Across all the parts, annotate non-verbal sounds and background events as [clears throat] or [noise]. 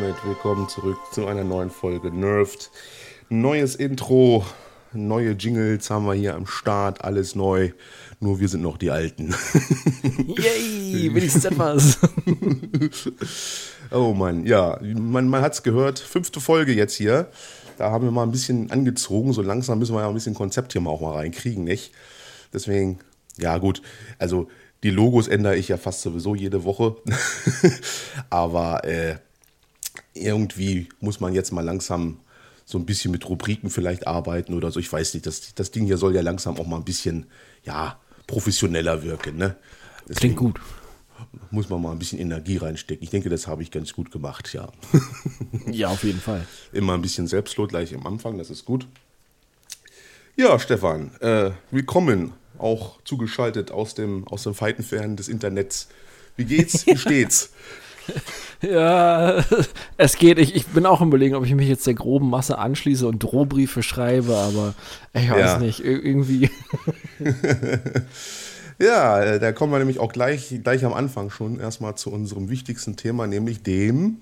willkommen zurück zu einer neuen Folge Nerved. Neues Intro, neue Jingles haben wir hier am Start, alles neu. Nur wir sind noch die Alten. [laughs] Yay, wenigstens etwas. [laughs] oh Mann, ja, man, man hat es gehört. Fünfte Folge jetzt hier. Da haben wir mal ein bisschen angezogen. So langsam müssen wir ja ein bisschen Konzept hier mal auch mal reinkriegen, nicht? Deswegen, ja gut, also die Logos ändere ich ja fast sowieso jede Woche. [laughs] Aber äh, irgendwie muss man jetzt mal langsam so ein bisschen mit Rubriken vielleicht arbeiten oder so. Ich weiß nicht, das, das Ding hier soll ja langsam auch mal ein bisschen, ja, professioneller wirken. Ne? Deswegen Klingt gut. Muss man mal ein bisschen Energie reinstecken. Ich denke, das habe ich ganz gut gemacht, ja. [laughs] ja, auf jeden Fall. Immer ein bisschen Selbstlob gleich am Anfang, das ist gut. Ja, Stefan, äh, willkommen, auch zugeschaltet aus dem, aus dem Feitenfernen des Internets. Wie geht's? Wie [laughs] steht's? [laughs] ja, es geht. Ich, ich bin auch im Überlegen, ob ich mich jetzt der groben Masse anschließe und Drohbriefe schreibe, aber ich weiß ja. nicht, irgendwie. [laughs] ja, da kommen wir nämlich auch gleich, gleich am Anfang schon erstmal zu unserem wichtigsten Thema, nämlich dem.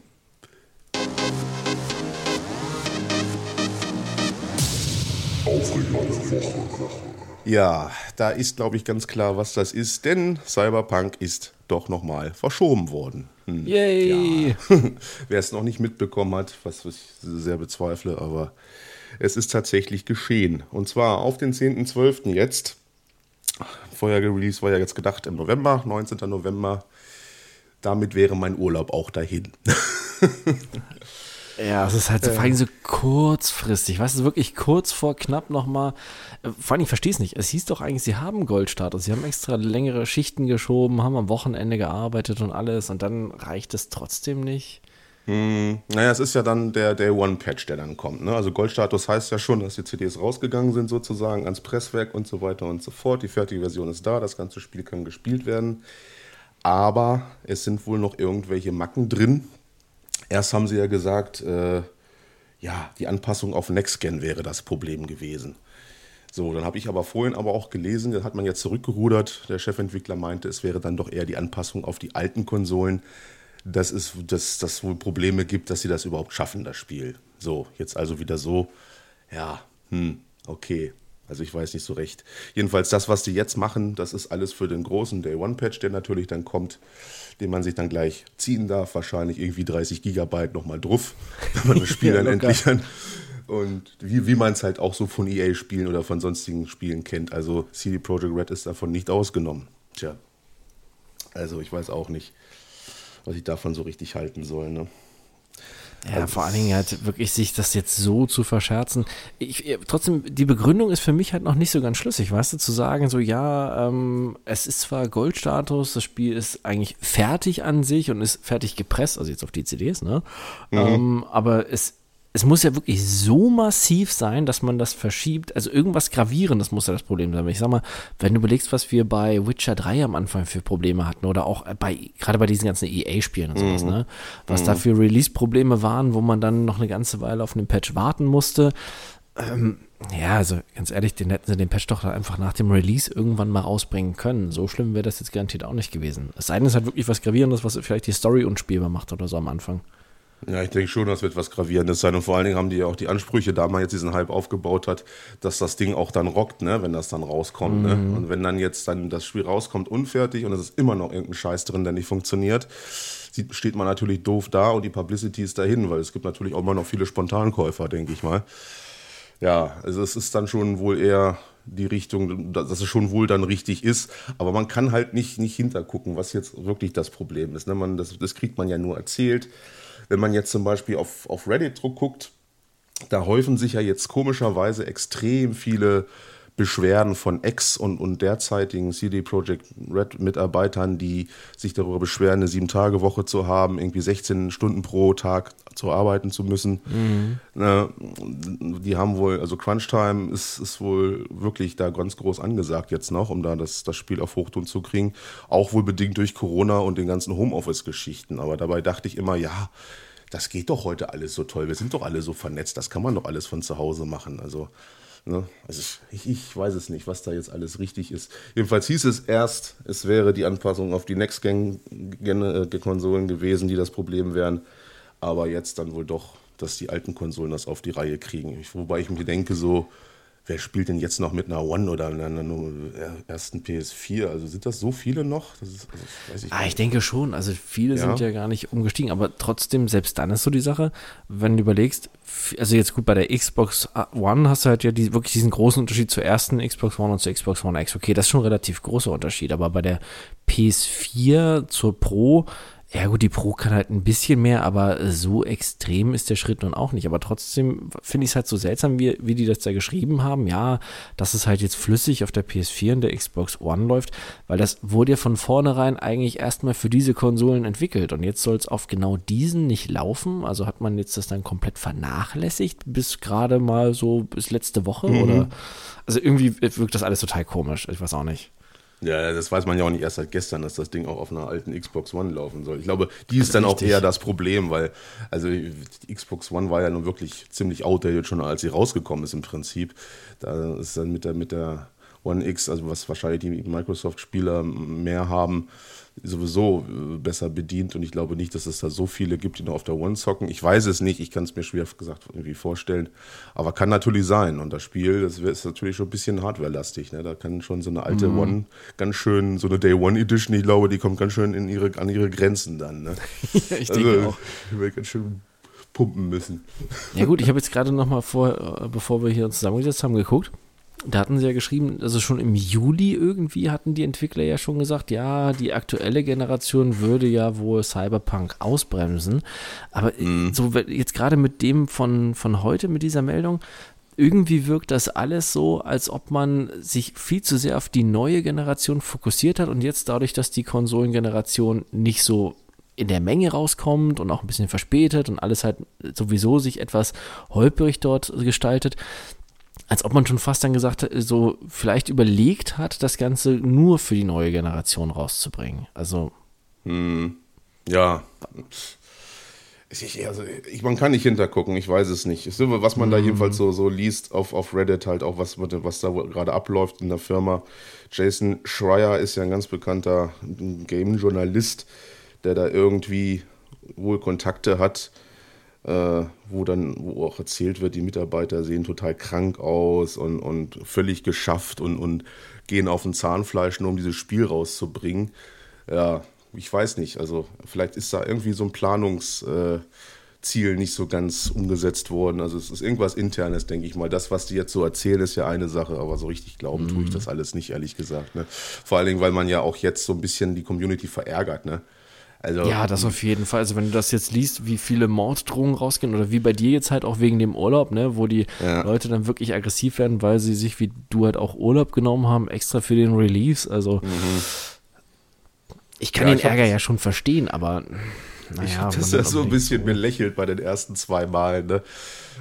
Ja, da ist, glaube ich, ganz klar, was das ist, denn Cyberpunk ist doch nochmal verschoben worden. Hm. Yay! Ja. [laughs] Wer es noch nicht mitbekommen hat, was ich sehr bezweifle, aber es ist tatsächlich geschehen. Und zwar auf den 10.12. jetzt. Vorher gereleased war ja jetzt gedacht im November, 19. November. Damit wäre mein Urlaub auch dahin. [laughs] Ja, es ist halt so, äh. vor allem so kurzfristig. Weißt du, wirklich kurz vor knapp nochmal. Äh, vor allem, ich verstehe es nicht. Es hieß doch eigentlich, sie haben Goldstatus. Sie haben extra längere Schichten geschoben, haben am Wochenende gearbeitet und alles. Und dann reicht es trotzdem nicht. Hm, naja, es ist ja dann der Day One Patch, der dann kommt. Ne? Also Goldstatus heißt ja schon, dass die CDs rausgegangen sind, sozusagen ans Presswerk und so weiter und so fort. Die fertige Version ist da, das ganze Spiel kann gespielt werden. Aber es sind wohl noch irgendwelche Macken drin, Erst haben sie ja gesagt, äh, ja, die Anpassung auf NextGen wäre das Problem gewesen. So, dann habe ich aber vorhin aber auch gelesen, da hat man jetzt zurückgerudert. Der Chefentwickler meinte, es wäre dann doch eher die Anpassung auf die alten Konsolen, dass es dass, dass wohl Probleme gibt, dass sie das überhaupt schaffen, das Spiel. So, jetzt also wieder so, ja, hm, okay. Also ich weiß nicht so recht. Jedenfalls das, was die jetzt machen, das ist alles für den großen Day One Patch, der natürlich dann kommt, den man sich dann gleich ziehen darf. Wahrscheinlich irgendwie 30 Gigabyte nochmal drauf, [laughs] wenn man das Spiel dann endlich dann. Und wie, wie man es halt auch so von EA-Spielen oder von sonstigen Spielen kennt. Also CD Projekt Red ist davon nicht ausgenommen. Tja. Also ich weiß auch nicht, was ich davon so richtig halten soll. Ne? Ja, vor allen Dingen halt wirklich sich das jetzt so zu verscherzen. Ich, trotzdem, die Begründung ist für mich halt noch nicht so ganz schlüssig, weißt du, zu sagen, so ja, ähm, es ist zwar Goldstatus, das Spiel ist eigentlich fertig an sich und ist fertig gepresst, also jetzt auf die CDs, ne? Mhm. Ähm, aber es es muss ja wirklich so massiv sein, dass man das verschiebt. Also irgendwas Gravierendes muss ja das Problem sein. Ich sag mal, wenn du überlegst, was wir bei Witcher 3 am Anfang für Probleme hatten oder auch bei, gerade bei diesen ganzen EA-Spielen und sowas, mhm. ne? Was mhm. da für Release-Probleme waren, wo man dann noch eine ganze Weile auf einen Patch warten musste. Ähm, ja, also ganz ehrlich, den hätten sie den Patch doch einfach nach dem Release irgendwann mal rausbringen können. So schlimm wäre das jetzt garantiert auch nicht gewesen. Es sei denn, es hat wirklich was Gravierendes, was vielleicht die Story unspielbar macht oder so am Anfang. Ja, ich denke schon, das wird was Gravierendes sein. Und vor allen Dingen haben die ja auch die Ansprüche, da man jetzt diesen Hype aufgebaut hat, dass das Ding auch dann rockt, ne, wenn das dann rauskommt. Ne? Mhm. Ne? Und wenn dann jetzt dann das Spiel rauskommt unfertig und es ist immer noch irgendein Scheiß drin, der nicht funktioniert, steht man natürlich doof da und die Publicity ist dahin, weil es gibt natürlich auch immer noch viele Spontankäufer, denke ich mal. Ja, also es ist dann schon wohl eher die Richtung, dass es schon wohl dann richtig ist. Aber man kann halt nicht, nicht hintergucken, was jetzt wirklich das Problem ist. Ne? Man, das, das kriegt man ja nur erzählt. Wenn man jetzt zum Beispiel auf, auf Reddit guckt, da häufen sich ja jetzt komischerweise extrem viele Beschwerden von Ex- und, und derzeitigen CD Projekt Red-Mitarbeitern, die sich darüber beschweren, eine Sieben-Tage-Woche zu haben, irgendwie 16 Stunden pro Tag zu arbeiten zu müssen. Mhm. Ne, die haben wohl, also Crunch-Time ist, ist wohl wirklich da ganz groß angesagt jetzt noch, um da das, das Spiel auf Hochtun zu kriegen. Auch wohl bedingt durch Corona und den ganzen Homeoffice-Geschichten. Aber dabei dachte ich immer, ja, das geht doch heute alles so toll. Wir sind doch alle so vernetzt. Das kann man doch alles von zu Hause machen. Also Ne? Also ich, ich, weiß es nicht, was da jetzt alles richtig ist. Jedenfalls hieß es erst, es wäre die Anpassung auf die Next-Gen-Konsolen gewesen, die das Problem wären. aber jetzt dann wohl doch, dass die alten Konsolen das auf die Reihe kriegen. Wobei ich mir denke, so, wer spielt denn jetzt noch mit einer One oder einer, einer ersten PS4? Also sind das so viele noch? Ist, also ich, ah, ich denke schon. Also viele ja. sind ja gar nicht umgestiegen, aber trotzdem, selbst dann ist so die Sache, wenn du überlegst, also jetzt gut, bei der Xbox One hast du halt ja die, wirklich diesen großen Unterschied zur ersten Xbox One und zur Xbox One X. Okay, das ist schon ein relativ großer Unterschied, aber bei der PS4 zur Pro ja gut, die Pro kann halt ein bisschen mehr, aber so extrem ist der Schritt nun auch nicht. Aber trotzdem finde ich es halt so seltsam, wie, wie die das da geschrieben haben. Ja, dass es halt jetzt flüssig auf der PS4 und der Xbox One läuft, weil das wurde ja von vornherein eigentlich erstmal für diese Konsolen entwickelt. Und jetzt soll es auf genau diesen nicht laufen. Also hat man jetzt das dann komplett vernachlässigt bis gerade mal so bis letzte Woche mhm. oder? Also irgendwie wirkt das alles total komisch. Ich weiß auch nicht. Ja, das weiß man ja auch nicht erst seit gestern, dass das Ding auch auf einer alten Xbox One laufen soll. Ich glaube, die ist dann Richtig. auch eher das Problem, weil, also die Xbox One war ja nun wirklich ziemlich outdated schon, als sie rausgekommen ist im Prinzip. Da ist dann mit der, mit der One X, also was wahrscheinlich die Microsoft-Spieler mehr haben, sowieso äh, besser bedient und ich glaube nicht, dass es da so viele gibt, die noch auf der One zocken. Ich weiß es nicht, ich kann es mir schwer gesagt irgendwie vorstellen, aber kann natürlich sein. Und das Spiel, das ist natürlich schon ein bisschen hardwarelastig. Ne? Da kann schon so eine alte mhm. One ganz schön, so eine Day One Edition, ich glaube, die kommt ganz schön in ihre, an ihre Grenzen dann. Ne? [laughs] ich denke also, auch. Wird ganz schön pumpen müssen. Ja gut, ich [laughs] habe jetzt gerade noch mal vor, äh, bevor wir hier uns zusammengesetzt haben, geguckt. Da hatten sie ja geschrieben, also schon im Juli irgendwie hatten die Entwickler ja schon gesagt, ja, die aktuelle Generation würde ja wohl Cyberpunk ausbremsen. Aber mhm. so jetzt gerade mit dem von, von heute, mit dieser Meldung, irgendwie wirkt das alles so, als ob man sich viel zu sehr auf die neue Generation fokussiert hat und jetzt dadurch, dass die Konsolengeneration nicht so in der Menge rauskommt und auch ein bisschen verspätet und alles halt sowieso sich etwas holperig dort gestaltet, als ob man schon fast dann gesagt hat, so vielleicht überlegt hat, das Ganze nur für die neue Generation rauszubringen. Also. Hm, ja. Ich, also ich, man kann nicht hintergucken, ich weiß es nicht. Was man da hm. jedenfalls so, so liest auf, auf Reddit, halt auch was, was da gerade abläuft in der Firma. Jason Schreier ist ja ein ganz bekannter Game-Journalist, der da irgendwie wohl Kontakte hat äh, wo dann wo auch erzählt wird, die Mitarbeiter sehen total krank aus und, und völlig geschafft und, und gehen auf ein Zahnfleisch, nur um dieses Spiel rauszubringen. Ja, ich weiß nicht. Also vielleicht ist da irgendwie so ein Planungsziel äh, nicht so ganz umgesetzt worden. Also es ist irgendwas Internes, denke ich mal. Das, was die jetzt so erzählen, ist ja eine Sache, aber so richtig glauben mhm. tue ich mhm. das alles nicht, ehrlich gesagt. Ne? Vor allen Dingen, weil man ja auch jetzt so ein bisschen die Community verärgert. Ne? Also, ja, das auf jeden Fall. Also wenn du das jetzt liest, wie viele Morddrohungen rausgehen oder wie bei dir jetzt halt auch wegen dem Urlaub, ne, wo die ja. Leute dann wirklich aggressiv werden, weil sie sich wie du halt auch Urlaub genommen haben, extra für den Release. Also mhm. ich kann ja, den ich Ärger ja schon verstehen, aber naja, ich habe das ja so ein bisschen belächelt bei den ersten zwei Malen, ne? [laughs]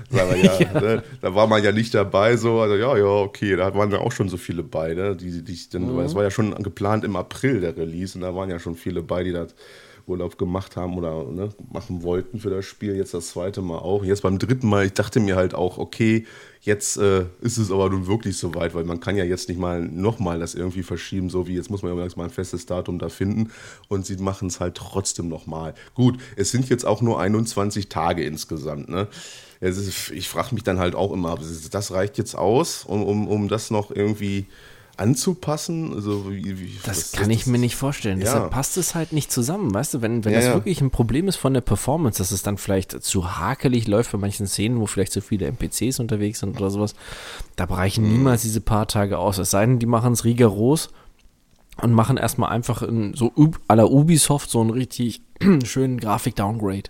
Ja, ja. Ne? Da war man ja nicht dabei, so, also ja, ja, okay, da waren ja auch schon so viele bei, ne? Die, die, die, mhm. Das war ja schon geplant im April der Release und da waren ja schon viele bei, die das Urlaub gemacht haben oder ne, machen wollten für das Spiel. Jetzt das zweite Mal auch. Jetzt beim dritten Mal, ich dachte mir halt auch, okay, jetzt äh, ist es aber nun wirklich soweit, weil man kann ja jetzt nicht mal nochmal das irgendwie verschieben, so wie jetzt muss man ja mal ein festes Datum da finden und sie machen es halt trotzdem nochmal. Gut, es sind jetzt auch nur 21 Tage insgesamt, ne? Ist, ich frage mich dann halt auch immer, das reicht jetzt aus, um, um, um das noch irgendwie anzupassen? Also wie, wie, das kann das, ich mir nicht vorstellen. Ja. Deshalb passt es halt nicht zusammen, weißt du? Wenn, wenn ja, das ja. wirklich ein Problem ist von der Performance, dass es dann vielleicht zu hakelig läuft bei manchen Szenen, wo vielleicht zu viele NPCs unterwegs sind oder sowas, da reichen mhm. niemals diese paar Tage aus. Es sei denn, die machen es rigoros und machen erstmal einfach in, so à la Ubisoft so einen richtig [clears throat] schönen Grafik-Downgrade.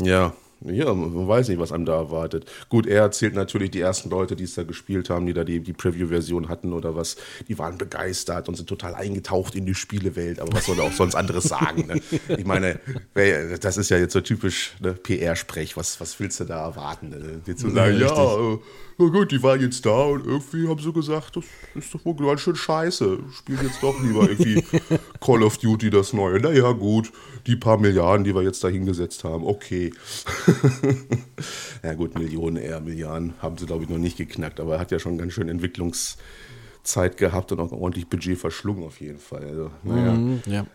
Ja, ja, man weiß nicht, was einem da erwartet. Gut, er erzählt natürlich die ersten Leute, die es da gespielt haben, die da die, die Preview-Version hatten oder was, die waren begeistert und sind total eingetaucht in die Spielewelt. Aber was soll er auch sonst anderes sagen? Ne? Ich meine, das ist ja jetzt so typisch ne, PR-Sprech. Was, was willst du da erwarten? Ne? Dir zu sagen, ja, ja na gut, die waren jetzt da und irgendwie haben sie gesagt, das ist doch wohl ganz schön scheiße. Spiel jetzt doch lieber irgendwie [laughs] Call of Duty das Neue. Naja, gut, die paar Milliarden, die wir jetzt da hingesetzt haben, okay. [laughs] ja gut, Millionen eher, Milliarden haben sie, glaube ich, noch nicht geknackt, aber er hat ja schon ganz schön Entwicklungszeit gehabt und auch ordentlich Budget verschlungen auf jeden Fall. Also, naja. Mhm, ja.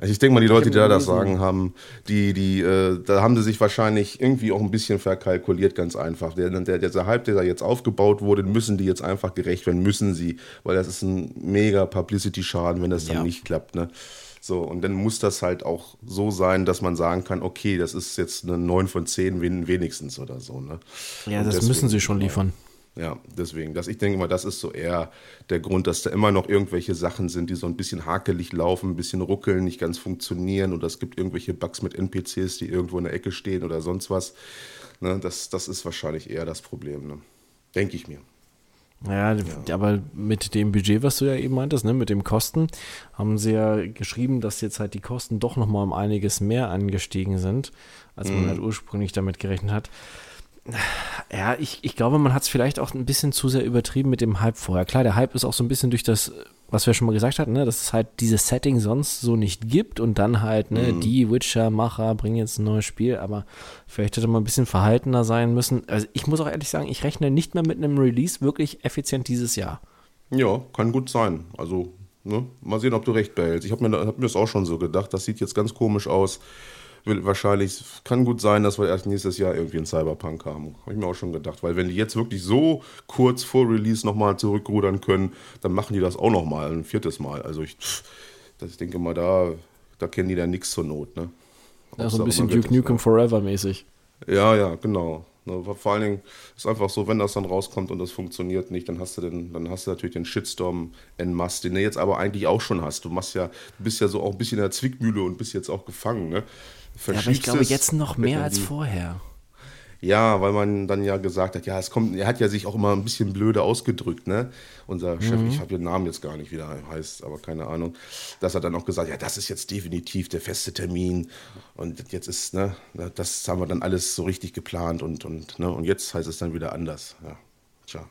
Also ich denke mal, die Leute, die da das sagen haben, die, die, äh, da haben sie sich wahrscheinlich irgendwie auch ein bisschen verkalkuliert, ganz einfach. Der, der, dieser Hype, der da jetzt aufgebaut wurde, müssen die jetzt einfach gerecht werden, müssen sie, weil das ist ein mega Publicity-Schaden, wenn das dann ja. nicht klappt. Ne? So, und dann muss das halt auch so sein, dass man sagen kann, okay, das ist jetzt eine 9 von 10 wenigstens oder so. Ne? Ja, und das deswegen, müssen sie schon liefern. Ja, deswegen, dass ich denke mal, das ist so eher der Grund, dass da immer noch irgendwelche Sachen sind, die so ein bisschen hakelig laufen, ein bisschen ruckeln, nicht ganz funktionieren oder es gibt irgendwelche Bugs mit NPCs, die irgendwo in der Ecke stehen oder sonst was. Ne, das, das ist wahrscheinlich eher das Problem, ne? denke ich mir. Ja, ja, aber mit dem Budget, was du ja eben meintest, ne, mit dem Kosten, haben sie ja geschrieben, dass jetzt halt die Kosten doch nochmal um einiges mehr angestiegen sind, als man mhm. halt ursprünglich damit gerechnet hat. Ja, ich, ich glaube, man hat es vielleicht auch ein bisschen zu sehr übertrieben mit dem Hype vorher. Klar, der Hype ist auch so ein bisschen durch das, was wir schon mal gesagt hatten, ne, dass es halt dieses Setting sonst so nicht gibt und dann halt, ne, mhm. die Witcher-Macher bringen jetzt ein neues Spiel, aber vielleicht hätte man ein bisschen verhaltener sein müssen. Also ich muss auch ehrlich sagen, ich rechne nicht mehr mit einem Release wirklich effizient dieses Jahr. Ja, kann gut sein. Also, ne, mal sehen, ob du recht behältst. Ich habe mir, hab mir das auch schon so gedacht. Das sieht jetzt ganz komisch aus will wahrscheinlich, kann gut sein, dass wir erst nächstes Jahr irgendwie einen Cyberpunk haben. Habe ich mir auch schon gedacht. Weil wenn die jetzt wirklich so kurz vor Release nochmal zurückrudern können, dann machen die das auch nochmal, ein viertes Mal. Also ich, das, ich denke mal, da, da kennen die dann nichts zur Not. Ne? Ja, so ein bisschen Duke Nukem Forever mäßig. Ja, ja, genau. Ne, vor allen Dingen ist einfach so, wenn das dann rauskommt und das funktioniert nicht, dann hast du den, dann hast du natürlich den Shitstorm en masse, den du jetzt aber eigentlich auch schon hast. Du machst ja, du bist ja so auch ein bisschen in der Zwickmühle und bist jetzt auch gefangen, ne? Ja, aber ich glaube jetzt noch mehr als vorher. Ja, weil man dann ja gesagt hat, ja, es kommt, er hat ja sich auch immer ein bisschen blöde ausgedrückt, ne? Unser mhm. Chef, ich habe den Namen jetzt gar nicht, wie der heißt, aber keine Ahnung, dass er dann auch gesagt, ja, das ist jetzt definitiv der feste Termin und jetzt ist, ne, das haben wir dann alles so richtig geplant und, und, ne, und jetzt heißt es dann wieder anders, ja. Tja.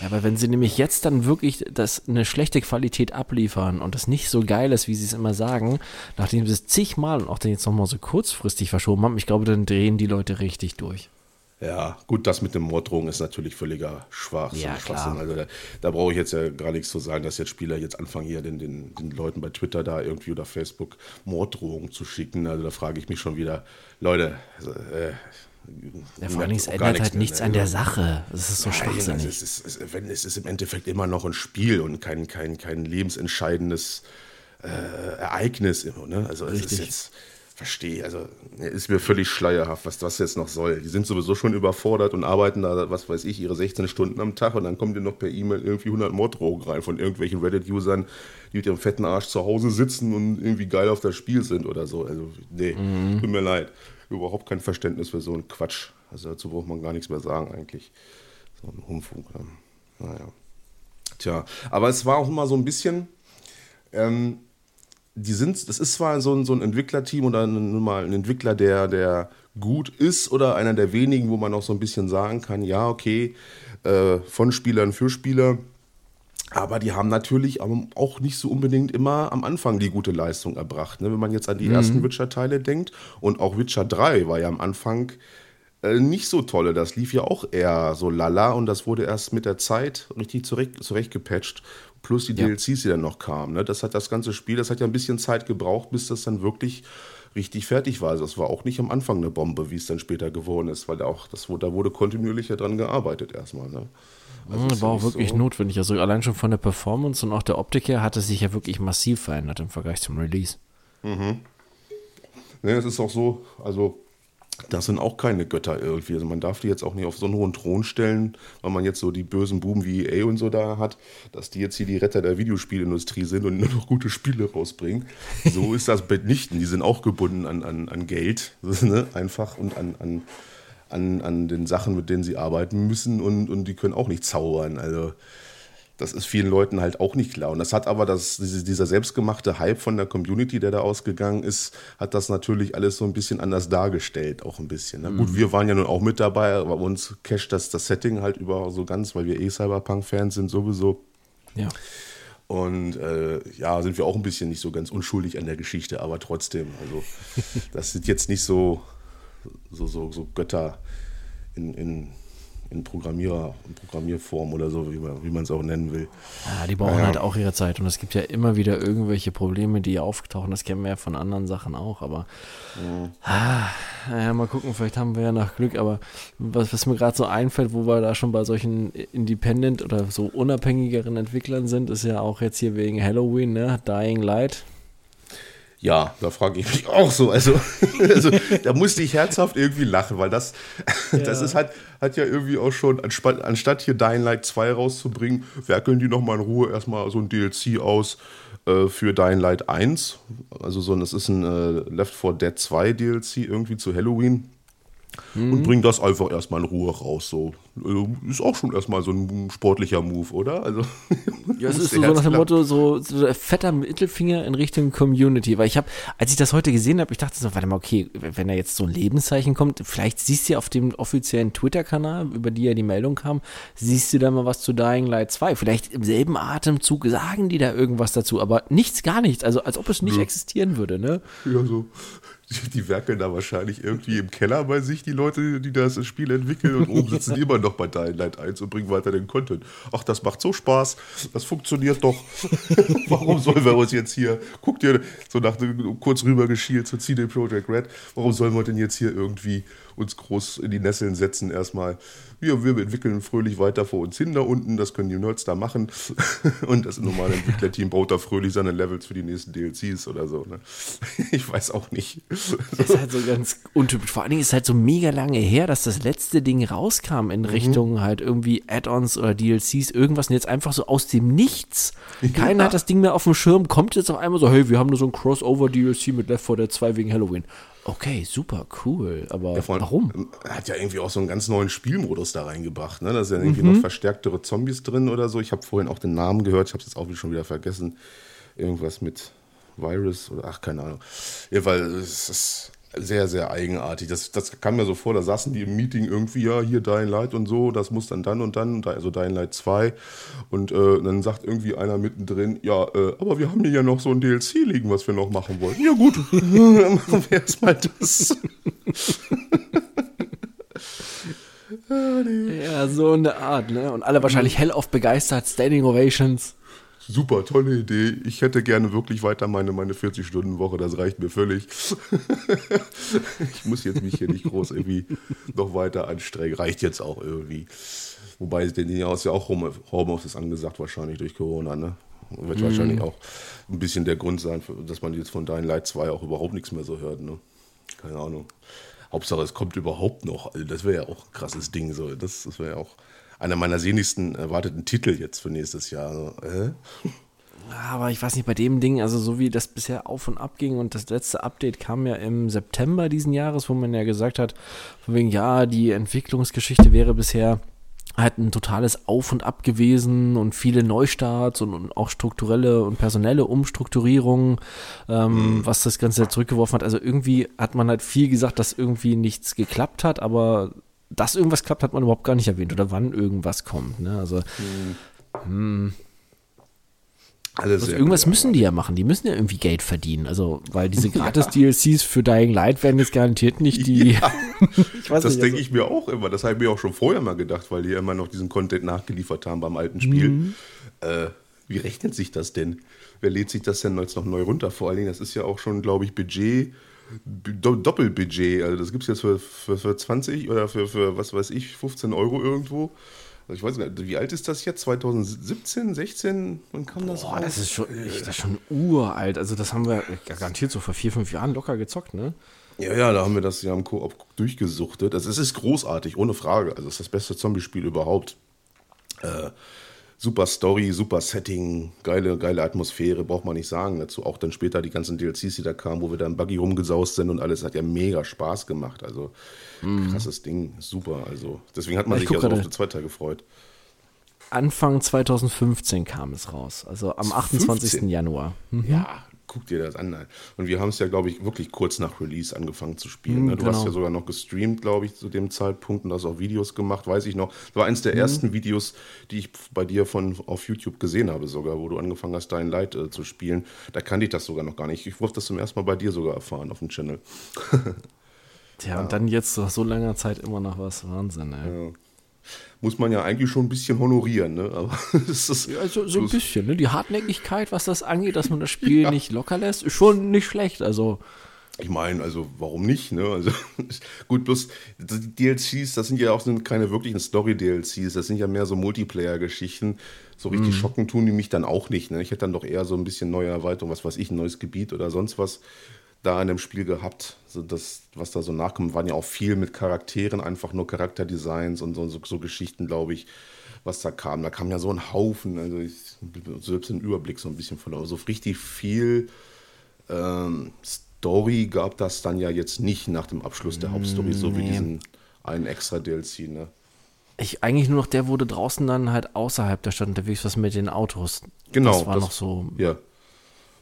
Ja, aber wenn sie nämlich jetzt dann wirklich das eine schlechte Qualität abliefern und das nicht so geil ist, wie sie es immer sagen, nachdem sie es zigmal und auch dann jetzt nochmal so kurzfristig verschoben haben, ich glaube, dann drehen die Leute richtig durch. Ja, gut, das mit dem Morddrohung ist natürlich völliger Schwachsinn. Ja, klar. Also da, da brauche ich jetzt ja gar nichts zu sagen, dass jetzt Spieler jetzt anfangen, hier den, den, den Leuten bei Twitter da irgendwie oder Facebook Morddrohungen zu schicken. Also da frage ich mich schon wieder, Leute, also, äh, ja, vor allem, es ändert halt nichts mehr, an der Sache. Es ist so Nein, schwachsinnig. Es ist, es, ist, wenn, es ist im Endeffekt immer noch ein Spiel und kein, kein, kein lebensentscheidendes äh, Ereignis. ne? Also es ist jetzt, verstehe, also ist mir völlig schleierhaft, was das jetzt noch soll. Die sind sowieso schon überfordert und arbeiten da, was weiß ich, ihre 16 Stunden am Tag und dann kommen dir noch per E-Mail irgendwie 100 Morddrohungen rein von irgendwelchen Reddit-Usern, die mit ihrem fetten Arsch zu Hause sitzen und irgendwie geil auf das Spiel sind oder so. Also, nee, mhm. tut mir leid überhaupt kein Verständnis für so einen Quatsch. Also dazu braucht man gar nichts mehr sagen eigentlich. So ein Humfunk. Ne? Naja. Tja, aber es war auch immer so ein bisschen, ähm, die sind, das ist zwar so ein, so ein Entwicklerteam oder nun mal ein Entwickler, der, der gut ist oder einer der wenigen, wo man auch so ein bisschen sagen kann, ja, okay, äh, von Spielern für Spieler aber die haben natürlich auch nicht so unbedingt immer am Anfang die gute Leistung erbracht. Ne? Wenn man jetzt an die mhm. ersten Witcher-Teile denkt und auch Witcher 3 war ja am Anfang äh, nicht so tolle. Das lief ja auch eher so lala und das wurde erst mit der Zeit richtig zurecht, zurechtgepatcht. Plus die ja. DLCs, die dann noch kamen. Ne? Das hat das ganze Spiel, das hat ja ein bisschen Zeit gebraucht, bis das dann wirklich richtig fertig war. Also das war auch nicht am Anfang eine Bombe, wie es dann später geworden ist, weil da auch, das, da wurde kontinuierlich ja dran gearbeitet erstmal. Ne? Also mhm, war auch wirklich so. notwendig. Also allein schon von der Performance und auch der Optik her hat es sich ja wirklich massiv verändert im Vergleich zum Release. Mhm. Ne, es ist auch so, also das sind auch keine Götter irgendwie. Also man darf die jetzt auch nicht auf so einen hohen Thron stellen, weil man jetzt so die bösen Buben wie EA und so da hat, dass die jetzt hier die Retter der Videospielindustrie sind und [laughs] nur noch gute Spiele rausbringen. So ist das mitnichten. Die sind auch gebunden an, an, an Geld, [laughs] ne? einfach und an, an an, an den Sachen, mit denen sie arbeiten müssen und, und die können auch nicht zaubern. Also das ist vielen Leuten halt auch nicht klar. Und das hat aber das, dieser selbstgemachte Hype von der Community, der da ausgegangen ist, hat das natürlich alles so ein bisschen anders dargestellt, auch ein bisschen. Ne? Mhm. Gut, wir waren ja nun auch mit dabei, aber uns casht das, das Setting halt über so ganz, weil wir eh Cyberpunk-Fans sind sowieso. Ja. Und äh, ja, sind wir auch ein bisschen nicht so ganz unschuldig an der Geschichte, aber trotzdem, also [laughs] das sind jetzt nicht so, so, so, so Götter in, in, in Programmierer, in Programmierform oder so, wie man es auch nennen will. Ja, die brauchen ja. halt auch ihre Zeit und es gibt ja immer wieder irgendwelche Probleme, die auftauchen. Das kennen wir ja von anderen Sachen auch, aber ja. Ah, ja, mal gucken, vielleicht haben wir ja noch Glück, aber was, was mir gerade so einfällt, wo wir da schon bei solchen Independent oder so unabhängigeren Entwicklern sind, ist ja auch jetzt hier wegen Halloween, ne? Dying Light. Ja, da frage ich mich auch so. Also, [laughs] also da musste ich herzhaft irgendwie lachen, weil das, ja. das ist halt, hat ja irgendwie auch schon, anstatt hier Dying Light 2 rauszubringen, werkeln die nochmal in Ruhe erstmal so ein DLC aus äh, für Dying Light 1. Also so, das ist ein äh, Left 4 Dead 2 DLC irgendwie zu Halloween mhm. und bring das einfach erstmal in Ruhe raus. So. Also, ist auch schon erstmal so ein sportlicher Move, oder? Also, [laughs] ja, es [laughs] ist so, so nach dem Motto, so, so ein fetter Mittelfinger in Richtung Community. Weil ich habe, als ich das heute gesehen habe, ich dachte so, warte mal, okay, wenn da jetzt so ein Lebenszeichen kommt, vielleicht siehst du ja auf dem offiziellen Twitter-Kanal, über die ja die Meldung kam, siehst du da mal was zu Dying Light 2. Vielleicht im selben Atemzug sagen die da irgendwas dazu, aber nichts, gar nichts. Also als ob es nicht ja. existieren würde, ne? Ja, so die, die werkeln da wahrscheinlich irgendwie im Keller bei sich, die Leute, die das Spiel entwickeln. Und oben sitzen die immer noch bei Dying Light 1 und bringen weiter den Content. Ach, das macht so Spaß. Das funktioniert doch. [laughs] warum sollen wir uns jetzt hier, guck dir, so nach kurz rüber geschielt zu CD Projekt Red, warum sollen wir denn jetzt hier irgendwie uns groß in die Nesseln setzen erstmal? wir, wir entwickeln fröhlich weiter vor uns hin da unten, das können die Nerds da machen. [laughs] Und das normale Entwicklerteam baut da fröhlich seine Levels für die nächsten DLCs oder so. Ne? [laughs] Ich weiß auch nicht. Das ist halt so ganz untypisch. Vor allen Dingen ist es halt so mega lange her, dass das letzte Ding rauskam in mhm. Richtung halt irgendwie Add-ons oder DLCs, irgendwas und jetzt einfach so aus dem Nichts. Keiner ja. hat das Ding mehr auf dem Schirm, kommt jetzt auf einmal so, hey, wir haben nur so ein Crossover-DLC mit Left 4 Dead 2 wegen Halloween. Okay, super, cool. Aber ja, warum? Er hat ja irgendwie auch so einen ganz neuen Spielmodus da reingebracht. Ne? Da sind ja irgendwie mhm. noch verstärktere Zombies drin oder so. Ich habe vorhin auch den Namen gehört, ich habe es jetzt auch schon wieder vergessen. Irgendwas mit Virus oder ach, keine Ahnung. Jedenfalls, es ist sehr, sehr eigenartig. Das, das kam mir so vor, da saßen die im Meeting irgendwie, ja, hier Dying Light und so, das muss dann dann und dann, also Dying Light 2. Und äh, dann sagt irgendwie einer mittendrin, ja, äh, aber wir haben hier ja noch so ein DLC liegen, was wir noch machen wollen. Ja gut, dann [laughs] machen wir erstmal das. [laughs] ja, so eine Art, ne? Und alle wahrscheinlich hellauf begeistert, Standing Ovations super, tolle Idee. Ich hätte gerne wirklich weiter meine, meine 40-Stunden-Woche, das reicht mir völlig. [laughs] ich muss jetzt mich hier nicht groß irgendwie noch weiter anstrengen. Reicht jetzt auch irgendwie. Wobei, den Jahr ist ja auch Homeoffice angesagt, wahrscheinlich durch Corona, ne? Wird mm. wahrscheinlich auch ein bisschen der Grund sein, dass man jetzt von Dying Light 2 auch überhaupt nichts mehr so hört, ne? Keine Ahnung. Hauptsache, es kommt überhaupt noch. Also das wäre ja auch ein krasses Ding. So. Das, das wäre ja auch einer meiner sehnlichsten erwarteten Titel jetzt für nächstes Jahr. Also, äh? Aber ich weiß nicht, bei dem Ding, also so wie das bisher auf und ab ging und das letzte Update kam ja im September diesen Jahres, wo man ja gesagt hat, von wegen, ja, die Entwicklungsgeschichte wäre bisher halt ein totales Auf und Ab gewesen und viele Neustarts und, und auch strukturelle und personelle Umstrukturierungen, ähm, mhm. was das Ganze zurückgeworfen hat. Also irgendwie hat man halt viel gesagt, dass irgendwie nichts geklappt hat, aber dass irgendwas klappt, hat man überhaupt gar nicht erwähnt oder wann irgendwas kommt. Ne? Also, hm. Hm. Also irgendwas müssen die ja machen. Die müssen ja irgendwie Geld verdienen. Also, weil diese [laughs] Gratis-DLCs für Dying Light werden jetzt garantiert nicht die. Ja, [laughs] das denke also. ich mir auch immer. Das habe ich mir auch schon vorher mal gedacht, weil die ja immer noch diesen Content nachgeliefert haben beim alten Spiel. Mhm. Äh, wie rechnet sich das denn? Wer lädt sich das denn jetzt noch neu runter? Vor allen Dingen, das ist ja auch schon, glaube ich, Budget Doppelbudget. Also das gibt es jetzt für, für, für 20 oder für, für, was weiß ich, 15 Euro irgendwo. Also ich weiß nicht, wie alt ist das jetzt? 2017, 16? Wann kam das Boah, raus? Das ist, schon, das ist schon uralt. Also das haben wir garantiert so vor vier, fünf Jahren locker gezockt, ne? Ja, ja, da haben wir das ja im Koop durchgesuchtet. Also es ist großartig, ohne Frage. Also es ist das beste Zombie-Spiel überhaupt. Äh, super Story, super Setting, geile, geile Atmosphäre, braucht man nicht sagen dazu. Auch dann später die ganzen DLCs, die da kamen, wo wir dann Buggy rumgesaust sind und alles, hat ja mega Spaß gemacht. Also mhm. krasses Ding, super. Also deswegen hat man ich sich ja so auf die zweite gefreut. Anfang 2015 kam es raus, also am 28. 15? Januar. Mhm. Ja, guck dir das an. Und wir haben es ja, glaube ich, wirklich kurz nach Release angefangen zu spielen. Ne? Du genau. hast ja sogar noch gestreamt, glaube ich, zu dem Zeitpunkt und hast auch Videos gemacht, weiß ich noch. Das war eines der mhm. ersten Videos, die ich bei dir von auf YouTube gesehen habe, sogar, wo du angefangen hast, Dein Light äh, zu spielen. Da kannte ich das sogar noch gar nicht. Ich durfte das zum ersten Mal bei dir sogar erfahren auf dem Channel. [laughs] Tja, ja. und dann jetzt nach so langer Zeit immer noch was. Wahnsinn, ey. Ja. Muss man ja eigentlich schon ein bisschen honorieren. Ne? Aber [laughs] ist, ja, so, so ein bisschen. Ne? Die Hartnäckigkeit, was das angeht, dass man das Spiel ja. nicht locker lässt, ist schon nicht schlecht. Also ich meine, also warum nicht? Ne? Also [laughs] gut, bloß die DLCs, das sind ja auch sind keine wirklichen Story-DLCs, das sind ja mehr so Multiplayer-Geschichten. So richtig mhm. schocken tun die mich dann auch nicht. Ne? Ich hätte dann doch eher so ein bisschen neue Erweiterung, was weiß ich, ein neues Gebiet oder sonst was da in dem Spiel gehabt. So das, was da so nachkommt, waren ja auch viel mit Charakteren, einfach nur Charakterdesigns und so, so, so Geschichten, glaube ich, was da kam. Da kam ja so ein Haufen, also ich selbst den Überblick so ein bisschen verloren. So richtig viel ähm, Story gab das dann ja jetzt nicht nach dem Abschluss der Hauptstory, so wie diesen einen extra DLC, ne? Ich, eigentlich nur noch der wurde draußen dann halt außerhalb der Stadt unterwegs, was mit den Autos. Genau. Das war das, noch so. Ja.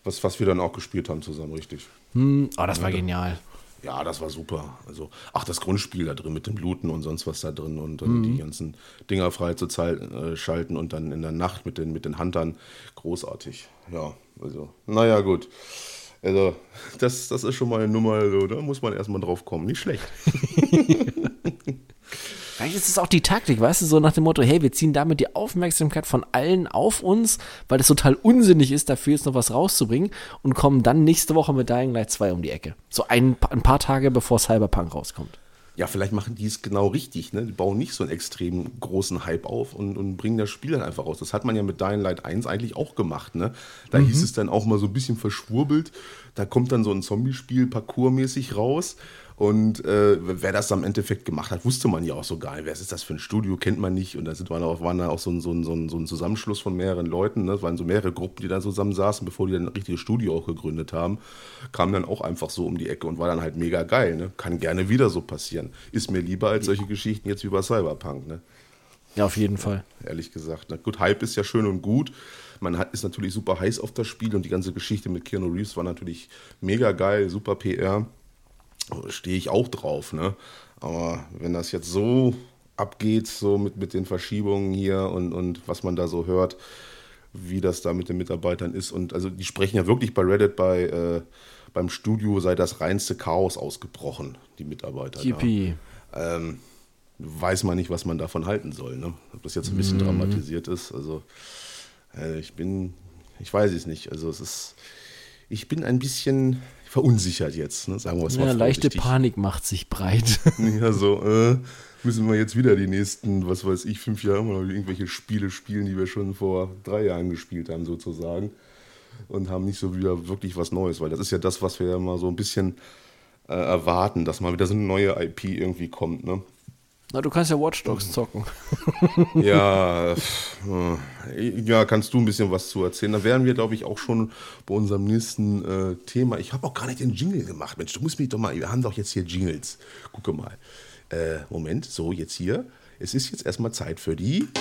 Was, was wir dann auch gespielt haben zusammen, richtig. Hm, oh, das war ja, genial. Ja, das war super. Also, ach, das Grundspiel da drin mit dem Looten und sonst was da drin und dann mhm. die ganzen Dinger frei zu äh, schalten und dann in der Nacht mit den, mit den Huntern. Großartig. Ja, also, naja, gut. Also, das, das ist schon mal eine Nummer, so, da muss man erstmal drauf kommen. Nicht schlecht. [laughs] Vielleicht ist es auch die Taktik, weißt du, so nach dem Motto, hey, wir ziehen damit die Aufmerksamkeit von allen auf uns, weil das total unsinnig ist, dafür jetzt noch was rauszubringen und kommen dann nächste Woche mit Dying Light 2 um die Ecke. So ein, ein paar Tage bevor Cyberpunk rauskommt ja, vielleicht machen die es genau richtig. Ne? Die bauen nicht so einen extrem großen Hype auf und, und bringen das Spiel dann einfach raus. Das hat man ja mit Dying Light 1 eigentlich auch gemacht. Ne? Da mhm. hieß es dann auch mal so ein bisschen verschwurbelt. Da kommt dann so ein Zombie-Spiel parkourmäßig raus und äh, wer das am Endeffekt gemacht hat, wusste man ja auch so gar nicht. Wer ist das für ein Studio, kennt man nicht. Und da sind, waren, auch, waren da auch so ein, so, ein, so, ein, Zusammenschluss von mehreren Leuten. Ne? Es waren so mehrere Gruppen, die da zusammen saßen, bevor die dann ein richtiges Studio auch gegründet haben. Kam dann auch einfach so um die Ecke und war dann halt mega geil. Ne? Kann gerne wieder so passieren. Ist mir lieber als solche Geschichten jetzt wie bei Cyberpunk. Ne? Ja, auf jeden Fall. Ehrlich gesagt. Na gut, Hype ist ja schön und gut. Man hat, ist natürlich super heiß auf das Spiel und die ganze Geschichte mit Keanu Reeves war natürlich mega geil, super PR stehe ich auch drauf. Ne? Aber wenn das jetzt so abgeht, so mit, mit den Verschiebungen hier und, und was man da so hört, wie das da mit den Mitarbeitern ist. Und also die sprechen ja wirklich bei Reddit, bei, äh, beim Studio sei das reinste Chaos ausgebrochen, die Mitarbeiter. Yippie. Ähm, weiß man nicht, was man davon halten soll. Ne? Ob das jetzt ein bisschen mm. dramatisiert ist. Also äh, ich bin, ich weiß es nicht. Also es ist, ich bin ein bisschen verunsichert jetzt, ne? sagen wir es mal Ja, leichte Panik macht sich breit. [laughs] ja, so, äh, müssen wir jetzt wieder die nächsten, was weiß ich, fünf Jahre mal irgendwelche Spiele spielen, die wir schon vor drei Jahren gespielt haben, sozusagen. Und haben nicht so wieder wirklich was Neues, weil das ist ja das, was wir ja mal so ein bisschen äh, erwarten, dass mal wieder so eine neue IP irgendwie kommt, ne? Na, du kannst ja Watch Dogs zocken. [laughs] ja, [laughs] ja, kannst du ein bisschen was zu erzählen. Da wären wir, glaube ich, auch schon bei unserem nächsten äh, Thema. Ich habe auch gar nicht den Jingle gemacht. Mensch, du musst mich doch mal, wir haben doch jetzt hier Jingles. Gucke mal. Äh, Moment, so, jetzt hier. Es ist jetzt erstmal Zeit für die. [laughs]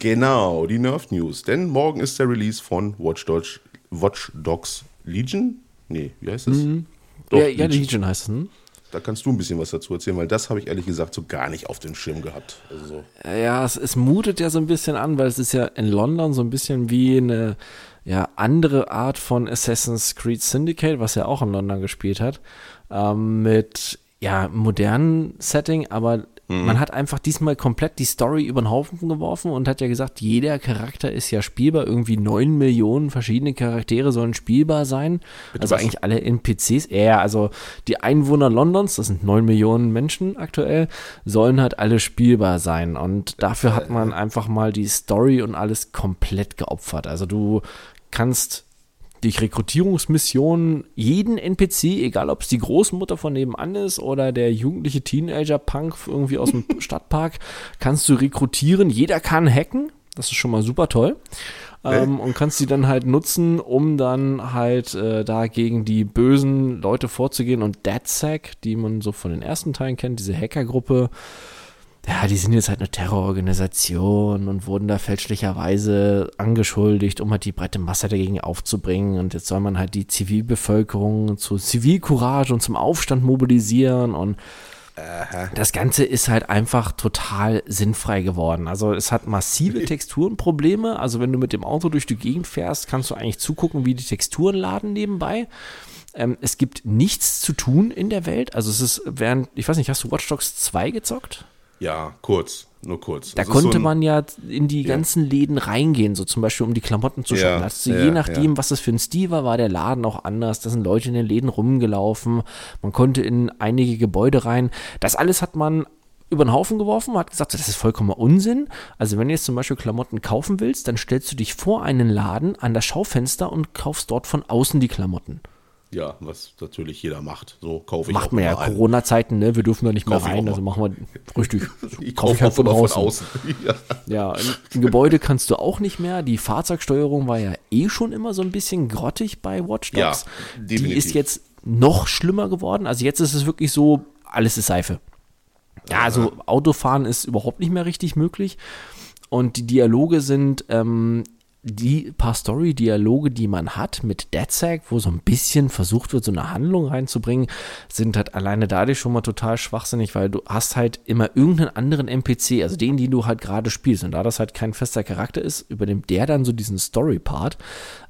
Genau, die Nerf News. Denn morgen ist der Release von Watch Dogs, Watch Dogs Legion. Nee, wie heißt das? Mhm. Doch, ja, ja, Legion heißt es. Hm? Da kannst du ein bisschen was dazu erzählen, weil das habe ich ehrlich gesagt so gar nicht auf dem Schirm gehabt. Also so. Ja, es, es, mutet ja so ein bisschen an, weil es ist ja in London so ein bisschen wie eine ja, andere Art von Assassin's Creed Syndicate, was ja auch in London gespielt hat, ähm, mit ja, modernen Setting, aber Mhm. Man hat einfach diesmal komplett die Story über den Haufen geworfen und hat ja gesagt, jeder Charakter ist ja spielbar. Irgendwie neun Millionen verschiedene Charaktere sollen spielbar sein. Bitte also was? eigentlich alle NPCs. Ja, also die Einwohner Londons, das sind neun Millionen Menschen aktuell, sollen halt alle spielbar sein. Und dafür hat man einfach mal die Story und alles komplett geopfert. Also du kannst durch Rekrutierungsmissionen jeden NPC, egal ob es die Großmutter von nebenan ist oder der jugendliche Teenager-Punk irgendwie aus dem [laughs] Stadtpark, kannst du rekrutieren. Jeder kann hacken. Das ist schon mal super toll. Ähm, und kannst sie dann halt nutzen, um dann halt äh, da gegen die bösen Leute vorzugehen. Und DeadSec, die man so von den ersten Teilen kennt, diese Hackergruppe, ja, die sind jetzt halt eine Terrororganisation und wurden da fälschlicherweise angeschuldigt, um halt die breite Masse dagegen aufzubringen. Und jetzt soll man halt die Zivilbevölkerung zu Zivilcourage und zum Aufstand mobilisieren und Aha. Das Ganze ist halt einfach total sinnfrei geworden. Also es hat massive [laughs] Texturenprobleme. Also wenn du mit dem Auto durch die Gegend fährst, kannst du eigentlich zugucken, wie die Texturen laden nebenbei. Ähm, es gibt nichts zu tun in der Welt. Also es ist während, ich weiß nicht, hast du Watch Dogs 2 gezockt? Ja, kurz, nur kurz. Da konnte so man ja in die ja. ganzen Läden reingehen, so zum Beispiel um die Klamotten zu shoppen. Ja, also je nachdem, was das für ein Stil war, war der Laden auch anders. Da sind Leute in den Läden rumgelaufen. Man konnte in einige Gebäude rein. Das alles hat man über den Haufen geworfen, hat gesagt, das ist vollkommen Unsinn. Also wenn du jetzt zum Beispiel Klamotten kaufen willst, dann stellst du dich vor einen Laden an das Schaufenster und kaufst dort von außen die Klamotten. Ja, was natürlich jeder macht. So kaufe ich Macht man ja Corona-Zeiten, ne? Wir dürfen da nicht mehr rein, also machen wir [laughs] richtig. ich kaufe ich halt von außen. Von außen. [laughs] ja, ja im Gebäude kannst du auch nicht mehr. Die Fahrzeugsteuerung war ja eh schon immer so ein bisschen grottig bei Watch Dogs. Ja, definitiv. Die ist jetzt noch schlimmer geworden. Also jetzt ist es wirklich so, alles ist Seife. Ja, also Autofahren ist überhaupt nicht mehr richtig möglich. Und die Dialoge sind ähm, die paar Story-Dialoge, die man hat mit DedSec, wo so ein bisschen versucht wird, so eine Handlung reinzubringen, sind halt alleine dadurch schon mal total schwachsinnig, weil du hast halt immer irgendeinen anderen NPC, also den, den du halt gerade spielst. Und da das halt kein fester Charakter ist, übernimmt der dann so diesen Story-Part.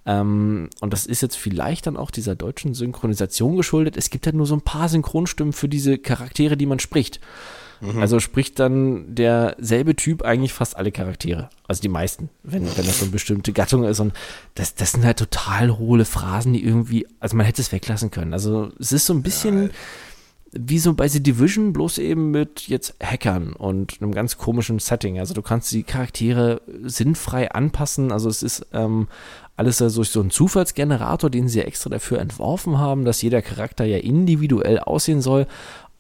Ähm, und das ist jetzt vielleicht dann auch dieser deutschen Synchronisation geschuldet. Es gibt halt nur so ein paar Synchronstimmen für diese Charaktere, die man spricht. Mhm. Also spricht dann derselbe Typ eigentlich fast alle Charaktere. Also die meisten, wenn, wenn das so eine bestimmte Gattung ist. Und das, das sind halt total hohle Phrasen, die irgendwie, also man hätte es weglassen können. Also es ist so ein bisschen. Ja, wie so bei The Division, bloß eben mit jetzt Hackern und einem ganz komischen Setting. Also du kannst die Charaktere sinnfrei anpassen. Also es ist ähm, alles durch so ein Zufallsgenerator, den sie ja extra dafür entworfen haben, dass jeder Charakter ja individuell aussehen soll.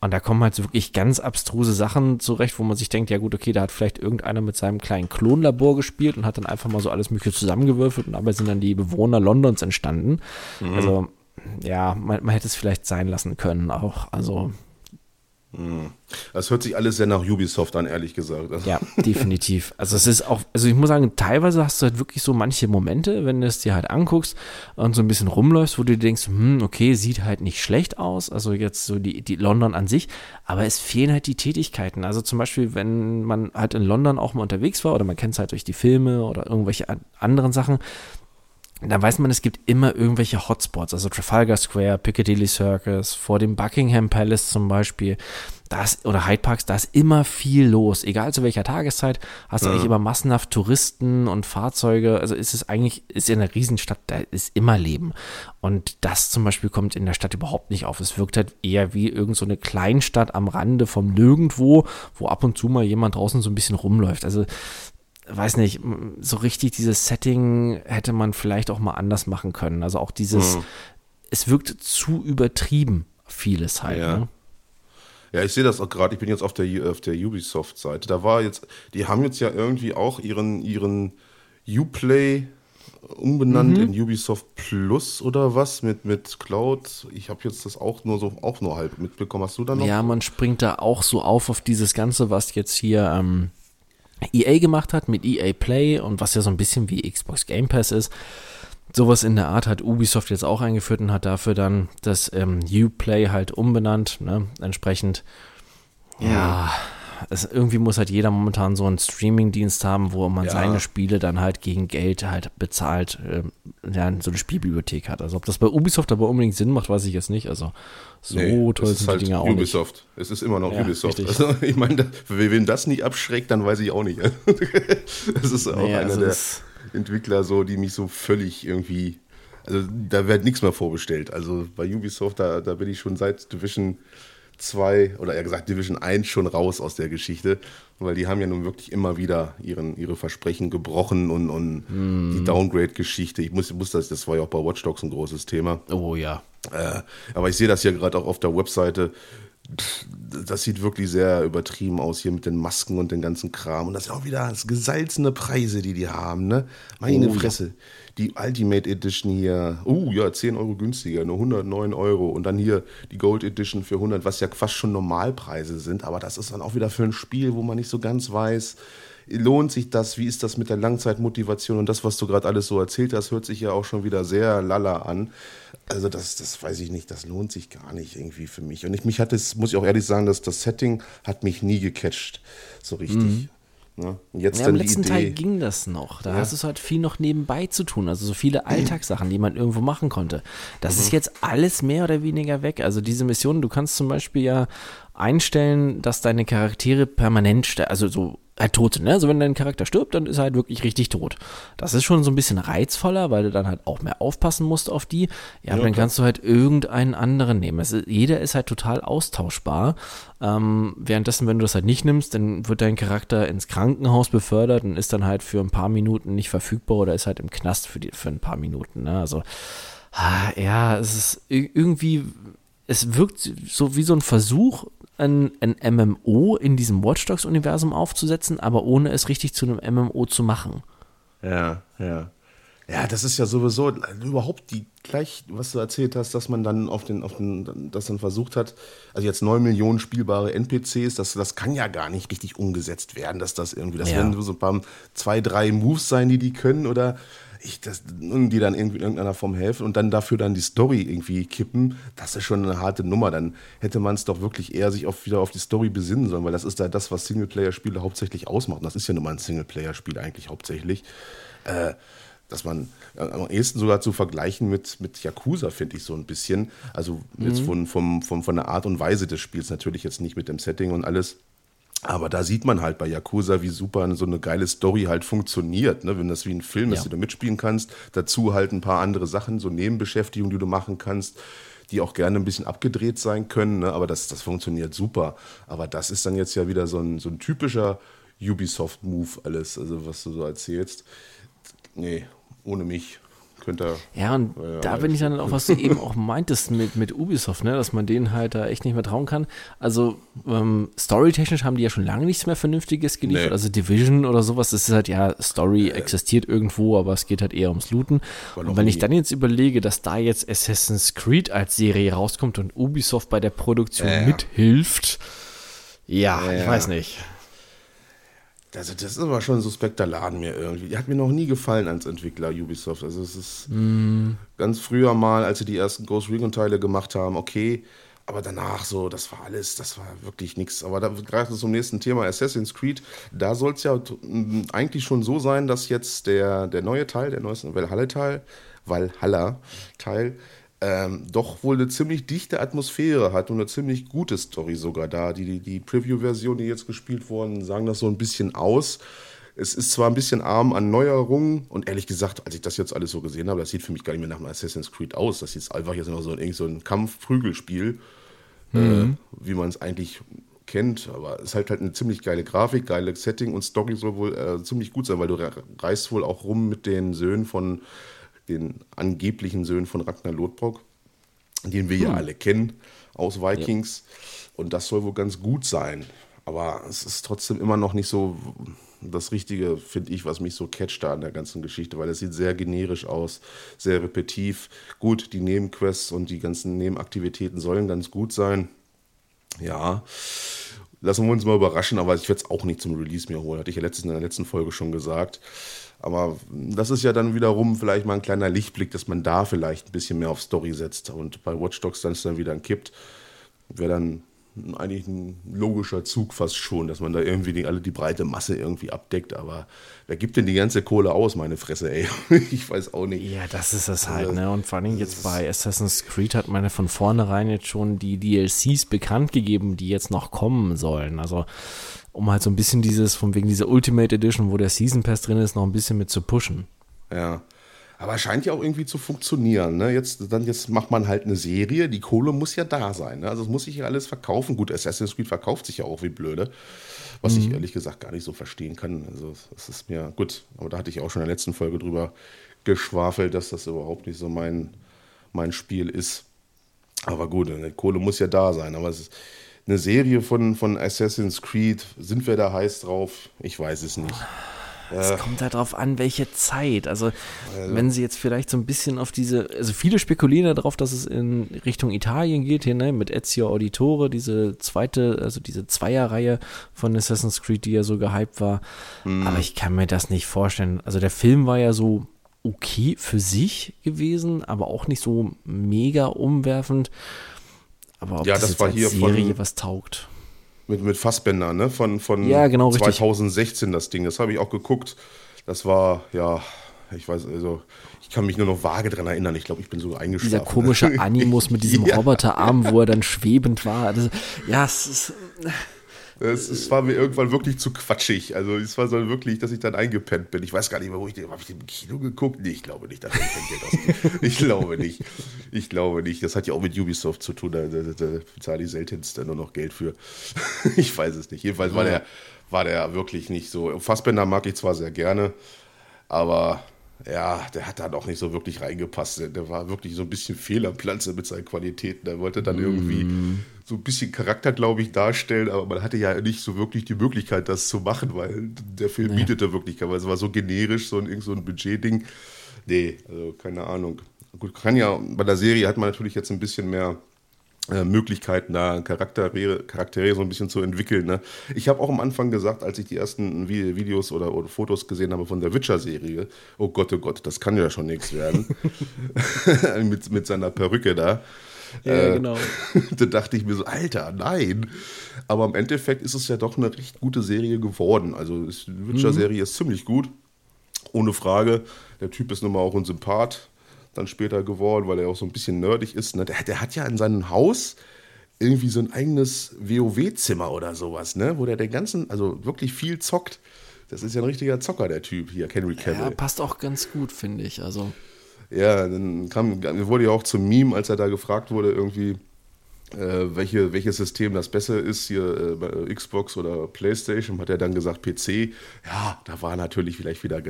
Und da kommen halt so wirklich ganz abstruse Sachen zurecht, wo man sich denkt, ja gut, okay, da hat vielleicht irgendeiner mit seinem kleinen Klonlabor gespielt und hat dann einfach mal so alles Mögliche zusammengewürfelt und dabei sind dann die Bewohner Londons entstanden. Mhm. Also ja, man, man hätte es vielleicht sein lassen können auch. Also. Das hört sich alles sehr nach Ubisoft an, ehrlich gesagt. Ja, definitiv. Also es ist auch, also ich muss sagen, teilweise hast du halt wirklich so manche Momente, wenn du es dir halt anguckst und so ein bisschen rumläufst, wo du denkst, hm, okay, sieht halt nicht schlecht aus, also jetzt so die, die London an sich, aber es fehlen halt die Tätigkeiten. Also zum Beispiel, wenn man halt in London auch mal unterwegs war oder man kennt es halt durch die Filme oder irgendwelche anderen Sachen, da weiß man, es gibt immer irgendwelche Hotspots, also Trafalgar Square, Piccadilly Circus, vor dem Buckingham Palace zum Beispiel, da ist, oder Hyde Parks, da ist immer viel los. Egal zu welcher Tageszeit, hast du ja. eigentlich immer massenhaft Touristen und Fahrzeuge. Also ist es eigentlich, ist in einer Riesenstadt, da ist immer Leben. Und das zum Beispiel kommt in der Stadt überhaupt nicht auf. Es wirkt halt eher wie irgendeine so Kleinstadt am Rande vom Nirgendwo, wo ab und zu mal jemand draußen so ein bisschen rumläuft. Also weiß nicht, so richtig dieses Setting hätte man vielleicht auch mal anders machen können. Also auch dieses, mhm. es wirkt zu übertrieben, vieles halt. Ja. Ne? Ja, ich sehe das auch gerade. Ich bin jetzt auf der, auf der Ubisoft-Seite. Da war jetzt, die haben jetzt ja irgendwie auch ihren, ihren Uplay umbenannt mhm. in Ubisoft Plus oder was mit, mit Cloud. Ich habe jetzt das auch nur so auch nur halb mitbekommen. Hast du da noch? Ja, man springt da auch so auf auf dieses Ganze, was jetzt hier ähm, EA gemacht hat mit EA Play und was ja so ein bisschen wie Xbox Game Pass ist. Sowas in der Art hat Ubisoft jetzt auch eingeführt und hat dafür dann das ähm, Uplay halt umbenannt, ne? entsprechend. Ja, es, irgendwie muss halt jeder momentan so einen Streaming-Dienst haben, wo man ja. seine Spiele dann halt gegen Geld halt bezahlt, äh, ja, so eine Spielbibliothek hat. Also ob das bei Ubisoft aber unbedingt Sinn macht, weiß ich jetzt nicht. Also so nee, toll sind halt die Dinger auch Ubisoft. nicht. Es ist immer noch ja, Ubisoft. Also, [laughs] ich meine, wen das nicht abschreckt, dann weiß ich auch nicht. [laughs] das ist auch nee, einer also der Entwickler, so, die mich so völlig irgendwie. Also da wird nichts mehr vorbestellt. Also bei Ubisoft, da, da bin ich schon seit Division 2 oder eher gesagt Division 1 schon raus aus der Geschichte, weil die haben ja nun wirklich immer wieder ihren, ihre Versprechen gebrochen und, und mm. die Downgrade-Geschichte. Ich muss, muss das, das war ja auch bei Watch Dogs ein großes Thema. Oh ja. Äh, aber ich sehe das ja gerade auch auf der Webseite. Das sieht wirklich sehr übertrieben aus hier mit den Masken und den ganzen Kram. Und das ist auch wieder das gesalzene Preise, die die haben, ne? Meine oh, Fresse. Ja die Ultimate Edition hier, uh, ja, 10 Euro günstiger, nur 109 Euro. Und dann hier die Gold Edition für 100, was ja fast schon Normalpreise sind. Aber das ist dann auch wieder für ein Spiel, wo man nicht so ganz weiß, lohnt sich das? Wie ist das mit der Langzeitmotivation? Und das, was du gerade alles so erzählt hast, hört sich ja auch schon wieder sehr lala an. Also das, das weiß ich nicht, das lohnt sich gar nicht irgendwie für mich. Und ich, mich hat es, muss ich auch ehrlich sagen, dass das Setting hat mich nie gecatcht, so richtig. Mhm. Ne? Jetzt ja, dann Im letzten Idee. Teil ging das noch. Da Ja. hast du halt viel noch nebenbei zu tun. Also so viele Alltagssachen, die man irgendwo machen konnte. Das Mhm. ist jetzt alles mehr oder weniger weg. Also diese Mission, du kannst zum Beispiel ja einstellen, dass deine Charaktere permanent, also so halt tot sind. Ne? Also wenn dein Charakter stirbt, dann ist er halt wirklich richtig tot. Das ist schon so ein bisschen reizvoller, weil du dann halt auch mehr aufpassen musst auf die. Ja, aber Ja, dann klar. kannst du halt irgendeinen anderen nehmen. Es ist, jeder ist halt total austauschbar. Ähm, währenddessen, wenn du das halt nicht nimmst, dann wird dein Charakter ins Krankenhaus befördert und ist dann halt für ein paar Minuten nicht verfügbar oder ist halt im Knast für, die, für ein paar Minuten. Ne? Also, ah, ja, es ist ir- irgendwie, es wirkt so wie so ein Versuch, ein, ein MMO in diesem Watch Dogs-Universum aufzusetzen, aber ohne es richtig zu einem MMO zu machen. Ja, ja. Ja, das ist ja sowieso überhaupt die gleich, was du erzählt hast, dass man dann auf den, auf den, das dann versucht hat, also jetzt neun Millionen spielbare NPCs, das, das kann ja gar nicht richtig umgesetzt werden, dass das irgendwie, das Ja. werden so ein paar, zwei, drei Moves sein, die die können oder ich, das, die dann irgendwie in irgendeiner Form helfen und dann dafür dann die Story irgendwie kippen, das ist schon eine harte Nummer. Dann hätte man es doch wirklich eher sich auf, wieder auf die Story besinnen sollen, weil das ist da das, was Singleplayer-Spiele hauptsächlich ausmachen. Das ist ja nun mal ein Singleplayer-Spiel eigentlich hauptsächlich. Äh, dass man äh, am ehesten sogar zu vergleichen mit, mit Yakuza, finde ich so ein bisschen. Also jetzt von, vom, vom, von der Art und Weise des Spiels, natürlich jetzt nicht mit dem Setting und alles. Aber da sieht man halt bei Yakuza, wie super so eine geile Story halt funktioniert. Ne? Wenn das wie ein Film ist, Ja. den du mitspielen kannst, dazu halt ein paar andere Sachen, so Nebenbeschäftigungen, die du machen kannst, die auch gerne ein bisschen abgedreht sein können. Ne? Aber das, das funktioniert super. Aber das ist dann jetzt ja wieder so ein, so ein typischer Ubisoft-Move, alles, also was du so erzählst. Nee, ohne mich könnte. Ja, und Ja, da bin ich dann auch, was du [laughs] eben auch meintest mit, mit Ubisoft, ne, dass man denen halt da echt nicht mehr trauen kann. Also, ähm, storytechnisch haben die ja schon lange nichts mehr Vernünftiges geliefert. Nee. Also Division oder sowas, das ist halt ja, Story existiert irgendwo, aber es geht halt eher ums Looten. Und wenn ich dann jetzt überlege, dass da jetzt Assassin's Creed als Serie rauskommt und Ubisoft bei der Produktion Ja. mithilft, ja, Ja, ich weiß nicht. Also das ist aber schon ein suspekter Laden mir irgendwie. Die hat mir noch nie gefallen als Entwickler Ubisoft. Also es ist ganz früher mal, als sie die ersten Ghost Recon Teile gemacht haben, okay. Aber danach so, das war alles, das war wirklich nichts. Aber da greift es zum nächsten Thema, Assassin's Creed. Da soll es ja mm, eigentlich schon so sein, dass jetzt der, der neue Teil, der neueste Valhalla-Teil, Valhalla-Teil, ähm, doch wohl eine ziemlich dichte Atmosphäre hat und eine ziemlich gute Story sogar da. Die, die, die Preview-Version, die jetzt gespielt wurden, sagen das so ein bisschen aus. Es ist zwar ein bisschen arm an Neuerungen und ehrlich gesagt, als ich das jetzt alles so gesehen habe, das sieht für mich gar nicht mehr nach einem Assassin's Creed aus. Das ist einfach jetzt noch so ein, so ein Kampf-Prügelspiel, äh, wie man es eigentlich kennt. Aber es ist halt, halt eine ziemlich geile Grafik, geile Setting und Story soll wohl äh, ziemlich gut sein, weil du re- reist wohl auch rum mit den Söhnen von, den angeblichen Söhnen von Ragnar Lodbrok, den wir ja alle kennen aus Vikings. Und das soll wohl ganz gut sein. Aber es ist trotzdem immer noch nicht so das Richtige, finde ich, was mich so catcht da an der ganzen Geschichte, weil es sieht sehr generisch aus, sehr repetitiv. Gut, die Nebenquests und die ganzen Nebenaktivitäten sollen ganz gut sein. Ja, lassen wir uns mal überraschen, aber ich werde es auch nicht zum Release mir holen. Hatte ich ja letztens in der letzten Folge schon gesagt. Aber das ist ja dann wiederum vielleicht mal ein kleiner Lichtblick, dass man da vielleicht ein bisschen mehr auf Story setzt und bei Watch Dogs dann es dann wieder kippt. Wäre dann eigentlich ein logischer Zug fast schon, dass man da irgendwie die, alle die breite Masse irgendwie abdeckt. Aber wer gibt denn die ganze Kohle aus, meine Fresse, ey? [laughs] ich weiß auch nicht. Ja, das ist es halt, ne? Und vor allem jetzt bei Assassin's Creed hat man ja von vornherein jetzt schon die DLCs bekannt gegeben, die jetzt noch kommen sollen. Also, um halt so ein bisschen dieses, von wegen dieser Ultimate Edition, wo der Season Pass drin ist, noch ein bisschen mit zu pushen. Ja. Aber scheint ja auch irgendwie zu funktionieren. Ne? Jetzt, dann jetzt macht man halt eine Serie, die Kohle muss ja da sein. Ne? Also es muss sich ja alles verkaufen. Gut, Assassin's Creed verkauft sich ja auch wie blöde. Was ich ehrlich gesagt gar nicht so verstehen kann. Also es ist mir gut, aber da hatte ich auch schon in der letzten Folge drüber geschwafelt, dass das überhaupt nicht so mein, mein Spiel ist. Aber gut, die Kohle muss ja da sein. Aber es ist eine Serie von, von Assassin's Creed. Sind wir da heiß drauf? Ich weiß es nicht. Es kommt halt darauf an, welche Zeit. Also, wenn sie jetzt vielleicht so ein bisschen auf diese, also viele spekulieren darauf, dass es in Richtung Italien geht, hier, ne, mit Ezio Auditore, diese zweite, also diese Zweierreihe von Assassin's Creed, die ja so gehypt war. Aber ich kann mir das nicht vorstellen. Also, der Film war ja so okay für sich gewesen, aber auch nicht so mega umwerfend. Aber ob Ja, das, das war hier Serie von- was taugt. Mit, mit Fassbänder, ne? Von, von Ja, genau, 2016 das Ding. Das habe ich auch geguckt. Das war, ja, ich weiß, also, ich kann mich nur noch vage dran erinnern. Ich glaube, ich bin so eingeschlafen. Dieser komische Animus mit diesem [laughs] Ja. Roboterarm, wo er dann schwebend war. Das, ja, es ist. Es, es war mir irgendwann wirklich zu quatschig. Also es war so wirklich, dass ich dann eingepennt bin. Ich weiß gar nicht mehr, wo ich den, habe ich den im Kino geguckt? Nee, ich glaube nicht, dass [laughs] ich glaube nicht. Ich glaube nicht. Das hat ja auch mit Ubisoft zu tun. Da, da, da bezahle ich seltenst nur noch Geld für. [laughs] Ich weiß es nicht. Jedenfalls war der, war der wirklich nicht so. Fassbender mag ich zwar sehr gerne, aber ja, der hat dann auch nicht so wirklich reingepasst. Der, war wirklich so ein bisschen fehl am Platze mit seinen Qualitäten. Der wollte dann irgendwie so ein bisschen Charakter, glaube ich, darstellen, aber man hatte ja nicht so wirklich die Möglichkeit, das zu machen, weil der Film bietete wirklich, weil es war so generisch, so ein, so ein Budgetding. Nee, also keine Ahnung. Gut, kann ja, bei der Serie hat man natürlich jetzt ein bisschen mehr äh, Möglichkeiten, da Charaktere, Charaktere so ein bisschen zu entwickeln. Ne? Ich habe auch am Anfang gesagt, als ich die ersten Vi- Videos oder, oder Fotos gesehen habe von der Witcher-Serie, oh Gott, oh Gott, das kann ja schon nichts werden. [laughs] [laughs] mit, mit seiner Perücke da. Ja, genau. [laughs] da dachte ich mir so, Alter, nein. Aber im Endeffekt ist es ja doch eine recht gute Serie geworden. Also die Witcher-Serie ist ziemlich gut, ohne Frage. Der Typ ist nun mal auch ein Sympath dann später geworden, weil er auch so ein bisschen nerdig ist. Ne? Der, der hat ja in seinem Haus irgendwie so ein eigenes WoW-Zimmer oder sowas, ne? wo der den ganzen, also wirklich viel zockt. Das ist ja ein richtiger Zocker, der Typ hier, Henry Ja, Cavill. passt auch ganz gut, finde ich. Also, Ja, dann kam, wurde ja auch zum Meme, als er da gefragt wurde, irgendwie, äh, welche, welches System das besser ist, hier äh, Xbox oder Playstation, hat er dann gesagt PC. Ja, da war natürlich vielleicht wieder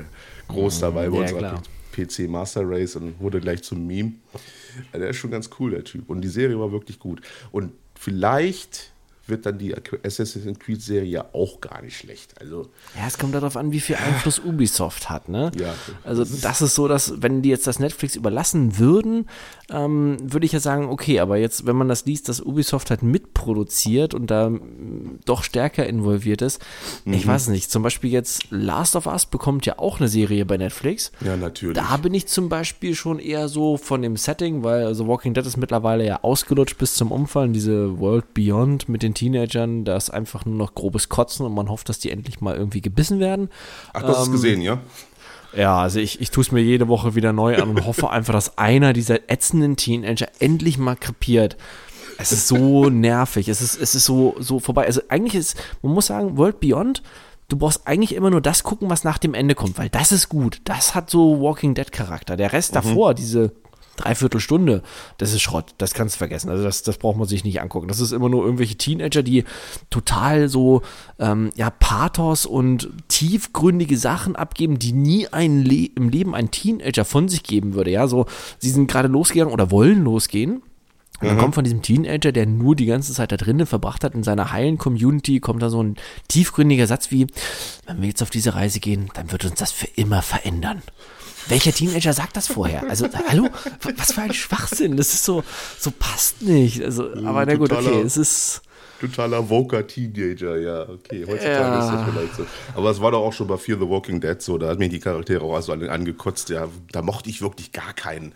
groß dabei bei ja, unserer klar. PC Master Race und wurde gleich zum Meme. Ja, der ist schon ganz cool, der Typ. Und die Serie war wirklich gut. Und vielleicht wird dann die Assassin's Creed Serie auch gar nicht schlecht. Also, ja, es kommt darauf an, wie viel Einfluss Ubisoft hat, ne? Ja. Also, das ist so, dass, wenn die jetzt das Netflix überlassen würden, ähm, würde ich ja sagen, okay, aber jetzt, wenn man das liest, dass Ubisoft halt mitproduziert und da mm, doch stärker involviert ist, ich Mhm. weiß es nicht. Zum Beispiel jetzt Last of Us bekommt ja auch eine Serie bei Netflix. ja, natürlich. Da bin ich zum Beispiel schon eher so von dem Setting, weil also Walking Dead ist mittlerweile ja ausgelutscht bis zum Umfallen. Diese World Beyond mit den Teenagern, da ist einfach nur noch grobes Kotzen und man hofft, dass die endlich mal irgendwie gebissen werden. Ach, du hast es Ähm, gesehen, ja? Ja, also ich, ich tue es mir jede Woche wieder neu an und hoffe einfach, dass einer dieser ätzenden Teenager endlich mal krepiert. Es ist so nervig, es ist, es ist so, so vorbei. Also eigentlich ist, man muss sagen, World Beyond, du brauchst eigentlich immer nur das gucken, was nach dem Ende kommt, weil das ist gut. Das hat so Walking Dead Charakter. Der Rest davor, diese Dreiviertelstunde, das ist Schrott, das kannst du vergessen. Also das, das braucht man sich nicht angucken. Das ist immer nur irgendwelche Teenager, die total so ähm, ja, Pathos und tiefgründige Sachen abgeben, die nie ein Le im Leben ein Teenager von sich geben würde. Ja, so, sie sind gerade losgegangen oder wollen losgehen. Und dann kommt von diesem Teenager, der nur die ganze Zeit da drinnen verbracht hat, in seiner heilen Community, kommt da so ein tiefgründiger Satz wie, wenn wir jetzt auf diese Reise gehen, dann wird uns das für immer verändern. Welcher Teenager sagt das vorher? Also, hallo? Was für ein Schwachsinn. Das ist so, so passt nicht. Also, aber na gut, okay, es ist, Totaler Woker Teenager, ja, okay. Heutzutage Ja. ist das vielleicht so. Aber es war doch auch schon bei Fear the Walking Dead so, da hat mich die Charaktere auch so an- angekotzt, ja, da mochte ich wirklich gar keinen.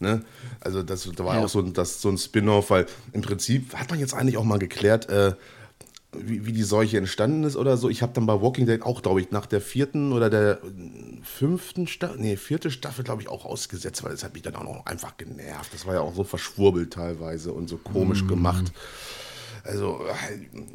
Ne? Also das da war Ja. auch so ein, das, so ein Spin-off, weil im Prinzip hat man jetzt eigentlich auch mal geklärt, äh, wie, wie die Seuche entstanden ist oder so. Ich habe dann bei Walking Dead auch, glaube ich, nach der vierten oder der fünften Staffel, nee, vierte Staffel, glaube ich, auch ausgesetzt, weil es hat mich dann auch noch einfach genervt. Das war ja auch so verschwurbelt teilweise und so komisch gemacht. Also,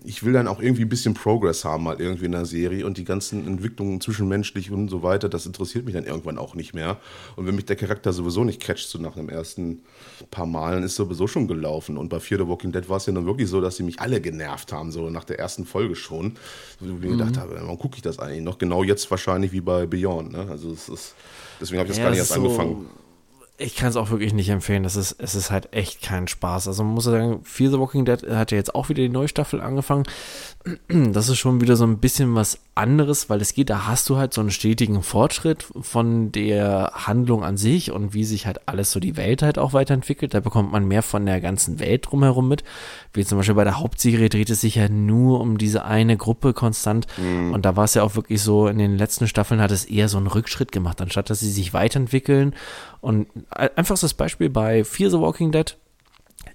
ich will dann auch irgendwie ein bisschen Progress haben, mal irgendwie in der Serie und die ganzen Entwicklungen zwischenmenschlich und so weiter, das interessiert mich dann irgendwann auch nicht mehr. Und wenn mich der Charakter sowieso nicht catcht, so nach dem ersten paar Malen, ist sowieso schon gelaufen. Und bei Fear the Walking Dead war es ja dann wirklich so, dass sie mich alle genervt haben, so nach der ersten Folge schon. Wo ich mir gedacht habe, warum gucke ich das eigentlich noch? Genau jetzt wahrscheinlich wie bei Beyond. Ne? Also, es ist, deswegen habe ich das Ja, gar nicht erst so- angefangen. Ich kann es auch wirklich nicht empfehlen. Das ist, es ist halt echt kein Spaß. Also man muss sagen, Fear the Walking Dead hat ja jetzt auch wieder die neue Staffel angefangen. [clears throat] Das ist schon wieder so ein bisschen was anderes, weil es geht, da hast du halt so einen stetigen Fortschritt von der Handlung an sich und wie sich halt alles so die Welt halt auch weiterentwickelt. Da bekommt man mehr von der ganzen Welt drumherum mit. Wie zum Beispiel bei der Hauptserie dreht es sich ja nur um diese eine Gruppe konstant. Und da war es ja auch wirklich so, in den letzten Staffeln hat es eher so einen Rückschritt gemacht, anstatt dass sie sich weiterentwickeln. Und einfachstes Beispiel bei Fear the Walking Dead.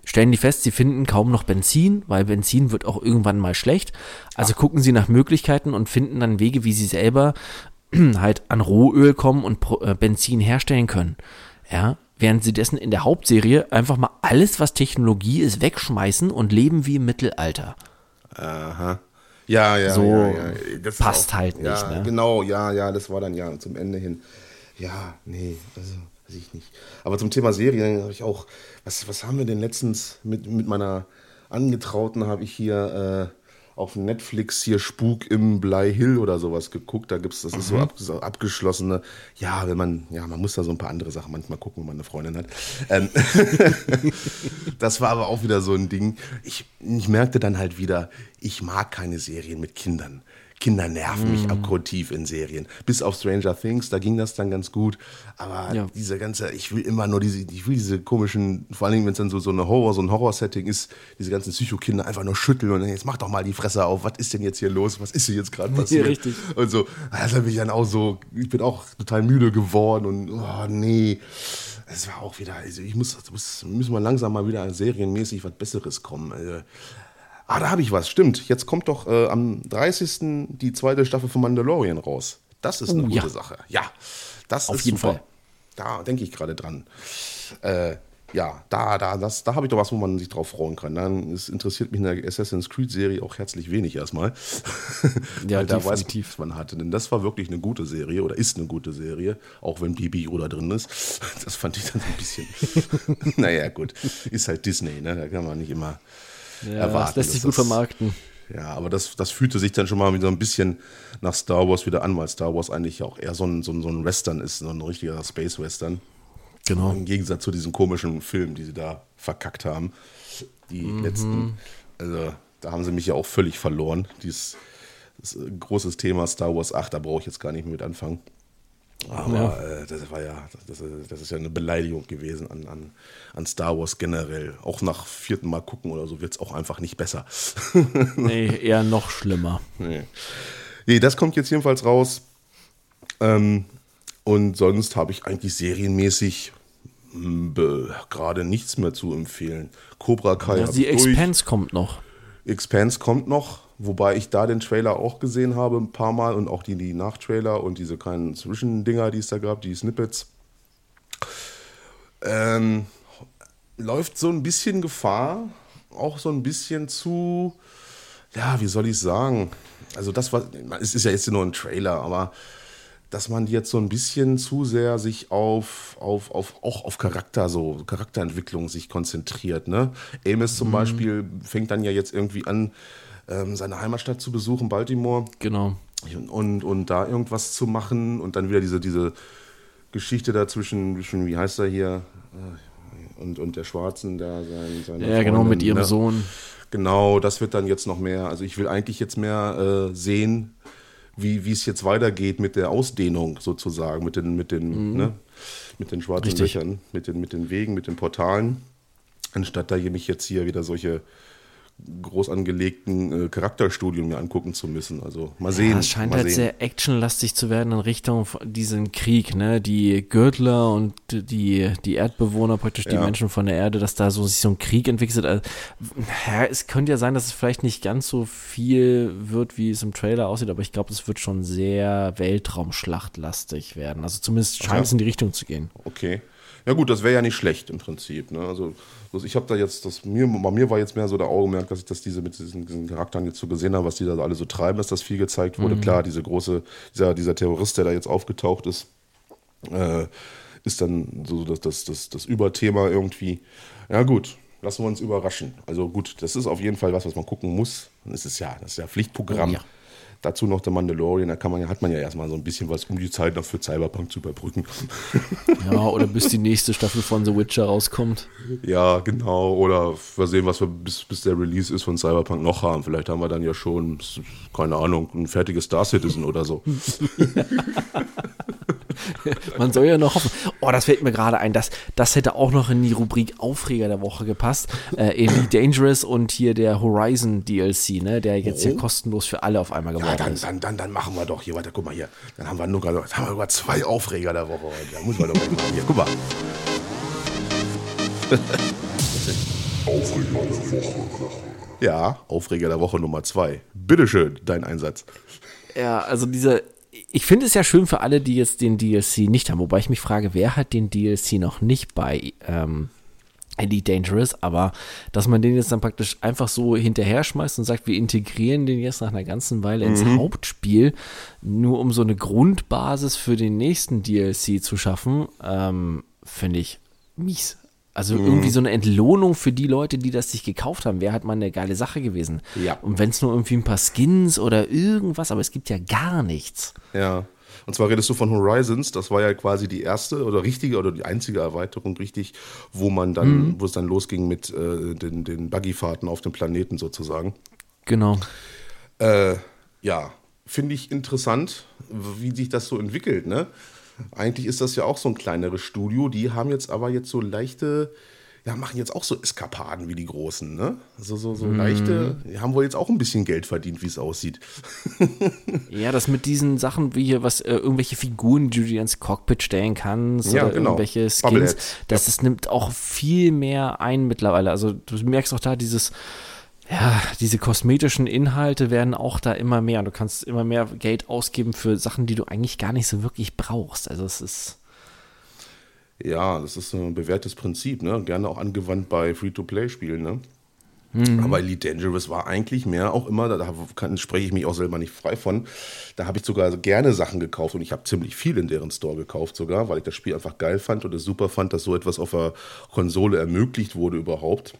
stellen die fest, sie finden kaum noch Benzin, weil Benzin wird auch irgendwann mal schlecht. Also Ach. gucken sie nach Möglichkeiten und finden dann Wege, wie sie selber [clears throat] halt an Rohöl kommen und äh, Benzin herstellen können. Ja, während sie dessen in der Hauptserie einfach mal alles, was Technologie ist, wegschmeißen und leben wie im Mittelalter. Aha. Ja, ja, so ja, ja. Das passt auch, halt nicht. Ja, ne? genau, ja, ja, das war dann ja zum Ende hin. Ja, nee, also weiß ich nicht. Aber zum Thema Serien habe ich auch, was, was haben wir denn letztens mit, mit meiner Angetrauten, habe ich hier äh, auf Netflix hier Spuk im Bly Hill oder sowas geguckt. Da gibt's, das ist so, mhm. ab, so abgeschlossene, ja, wenn man, ja, man muss da so ein paar andere Sachen manchmal gucken, wenn man eine Freundin hat. Ähm, [laughs] das war aber auch wieder so ein Ding. Ich, ich merkte dann halt wieder, ich mag keine Serien mit Kindern. Kinder nerven mich mm. abgrundtief in Serien. Bis auf Stranger Things, da ging das dann ganz gut. Aber ja. diese ganze, ich will immer nur diese, ich will diese komischen, vor allem wenn es dann so, so eine Horror, so ein Horror-Setting ist, diese ganzen Psychokinder einfach nur schütteln und dann, jetzt mach doch mal die Fresse auf, was ist denn jetzt hier los? Was ist hier jetzt gerade [laughs] passiert? Ja, richtig. Und so, das hat mich dann auch so, ich bin auch total müde geworden und oh nee. Es war auch wieder, also ich muss, muss, müssen wir langsam mal wieder serienmäßig was Besseres kommen. Also, Ah, da habe ich was. Stimmt. Jetzt kommt doch äh, am 30. die zweite Staffel von Mandalorian raus. Das ist eine oh, gute ja. Sache. Ja, das Auf ist jeden super. Fall. Da denke ich gerade dran. Äh, ja, da, da, da habe ich doch was, wo man sich drauf freuen kann. Dann es interessiert mich in der Assassin's Creed Serie auch herzlich wenig erstmal. [laughs] Ja, da weiß man, was man hatte. Denn das war wirklich eine gute Serie oder ist eine gute Serie, auch wenn Bibi Yoda drin ist. Das fand ich dann ein bisschen. [laughs] [laughs] naja, gut. Ist halt Disney, ne? Da kann man nicht immer ja, erwarten. Das lässt sich gut vermarkten. Ja, aber das, das fühlte sich dann schon mal so ein bisschen nach Star Wars wieder an, weil Star Wars eigentlich auch eher so ein, so ein, so ein Western ist, so ein richtiger Space Western. Genau. Im Gegensatz zu diesen komischen Filmen, die sie da verkackt haben. Die mhm. letzten. Also, da haben sie mich ja auch völlig verloren. Dieses das großes Thema Star Wars 8, da brauche ich jetzt gar nicht mehr mit anfangen. Aber äh, das war ja, das, das, ist ja eine Beleidigung gewesen an, an, an Star Wars generell. Auch nach vierten Mal gucken oder so wird es auch einfach nicht besser. [laughs] nee, eher noch schlimmer. Nee. nee, das kommt jetzt jedenfalls raus. Ähm, und sonst habe ich eigentlich serienmäßig hm, gerade nichts mehr zu empfehlen. Cobra Kai. Ja, die Expanse kommt noch. Expanse kommt noch. Wobei ich da den Trailer auch gesehen habe ein paar Mal und auch die, die Nachtrailer und diese kleinen Zwischendinger, die es da gab, die Snippets. Ähm, läuft so ein bisschen Gefahr, auch so ein bisschen zu, ja, wie soll ich sagen? Also das war, es ist ja jetzt nur ein Trailer, aber dass man jetzt so ein bisschen zu sehr sich auf, auf, auf auch auf Charakter, so Charakterentwicklung sich konzentriert. Ne? Amos zum mhm. Beispiel fängt dann ja jetzt irgendwie an, ähm, seine Heimatstadt zu besuchen, Baltimore. Genau. Und, und da irgendwas zu machen und dann wieder diese, diese Geschichte dazwischen, zwischen, wie heißt er hier, äh, und, und der Schwarzen, der sein, Ja, Freundin, genau, mit ihrem ne? Sohn. Genau, das wird dann jetzt noch mehr. Also ich will eigentlich jetzt mehr äh, sehen, wie es jetzt weitergeht mit der Ausdehnung sozusagen, mit den, mit den, mhm. ne, mit den schwarzen Richtig. Löchern, mit den, mit den Wegen, mit den Portalen. Anstatt da mich jetzt hier wieder solche groß angelegten äh, Charakterstudien mir angucken zu müssen. Also mal sehen. Ja, es scheint halt sehen. sehr actionlastig zu werden in Richtung diesen Krieg, ne? Die Gürtler und die, die Erdbewohner, praktisch die ja. Menschen von der Erde, dass da so sich so ein Krieg entwickelt. Also, ja, es könnte ja sein, dass es vielleicht nicht ganz so viel wird, wie es im Trailer aussieht, aber ich glaube, es wird schon sehr Weltraumschlachtlastig werden. Also zumindest scheint es in die Richtung zu gehen. Okay. Ja gut, das wäre ja nicht schlecht im Prinzip. Ne? Also ich habe da jetzt, das, mir, bei mir war jetzt mehr so der Augenmerk, dass ich das diese mit diesen, diesen Charakteren jetzt so gesehen habe, was die da alle so treiben, dass das viel gezeigt wurde. Mhm. Klar, diese große, dieser, dieser Terrorist, der da jetzt aufgetaucht ist, äh, ist dann so das, das, das, das Überthema irgendwie. Ja gut, lassen wir uns überraschen. Also gut, das ist auf jeden Fall was, was man gucken muss. Das ist ja, das ist ja Pflichtprogramm. Ja. Dazu noch der Mandalorian, da kann man, hat man ja erstmal so ein bisschen was, um die Zeit noch für Cyberpunk zu überbrücken. [laughs] Ja, oder bis die nächste Staffel von The Witcher rauskommt. Ja, genau. Oder wir sehen, was wir bis, bis der Release ist von Cyberpunk noch haben. Vielleicht haben wir dann ja schon, keine Ahnung, ein fertiges Star Citizen oder so. Ja. [laughs] [laughs] [laughs] Man soll ja noch hoffen. Oh, das fällt mir gerade ein. Das, das hätte auch noch in die Rubrik Aufreger der Woche gepasst. Äh, Elite Dangerous und hier der Horizon DLC, ne, der jetzt oh. hier kostenlos für alle auf einmal geworden ja, dann, ist. Dann, dann, dann machen wir doch hier weiter. Guck mal hier. Dann haben wir nur gerade, haben wir sogar zwei Aufreger der Woche heute. Da muss man doch mal hier. Guck mal. Aufreger [laughs] der Woche. Ja, Aufreger der Woche Nummer zwei. Bitteschön, dein Einsatz. Ja, also dieser, ich finde es ja schön für alle, die jetzt den DLC nicht haben, wobei ich mich frage, wer hat den DLC noch nicht bei ähm, Elite Dangerous, aber dass man den jetzt dann praktisch einfach so hinterher schmeißt und sagt, wir integrieren den jetzt nach einer ganzen Weile ins mhm. Hauptspiel, nur um so eine Grundbasis für den nächsten DLC zu schaffen, ähm, finde ich mies. Also mhm. irgendwie so eine Entlohnung für die Leute, die das sich gekauft haben, wäre halt mal eine geile Sache gewesen. Ja. Und wenn es nur irgendwie ein paar Skins oder irgendwas, aber es gibt ja gar nichts. Ja. Und zwar redest du von Horizons, das war ja quasi die erste oder richtige oder die einzige Erweiterung, richtig, wo man dann, mhm. wo es dann losging mit äh, den, den Buggyfahrten auf dem Planeten sozusagen. Genau. Äh, ja, finde ich interessant, wie sich das so entwickelt, ne? Eigentlich ist das ja auch so ein kleineres Studio, die haben jetzt aber jetzt so leichte ja, machen jetzt auch so Eskapaden wie die Großen, ne? So, so, so mm. leichte, die haben wohl jetzt auch ein bisschen Geld verdient, wie es aussieht. [laughs] ja, das mit diesen Sachen wie hier, was, äh, irgendwelche Figuren, die du ins Cockpit stellen kannst, ja, oder genau. irgendwelche Skins, das, ja. das nimmt auch viel mehr ein mittlerweile. Also du merkst auch da dieses, ja, diese kosmetischen Inhalte werden auch da immer mehr. Du kannst immer mehr Geld ausgeben für Sachen, die du eigentlich gar nicht so wirklich brauchst. Also es ist ja, das ist ein bewährtes Prinzip, ne? Gerne auch angewandt bei Free-to-Play-Spielen, ne? Mhm. Aber Elite Dangerous war eigentlich mehr auch immer, da kann, spreche ich mich auch selber nicht frei von. Da habe ich sogar gerne Sachen gekauft und ich habe ziemlich viel in deren Store gekauft sogar, weil ich das Spiel einfach geil fand und es super fand, dass so etwas auf der Konsole ermöglicht wurde überhaupt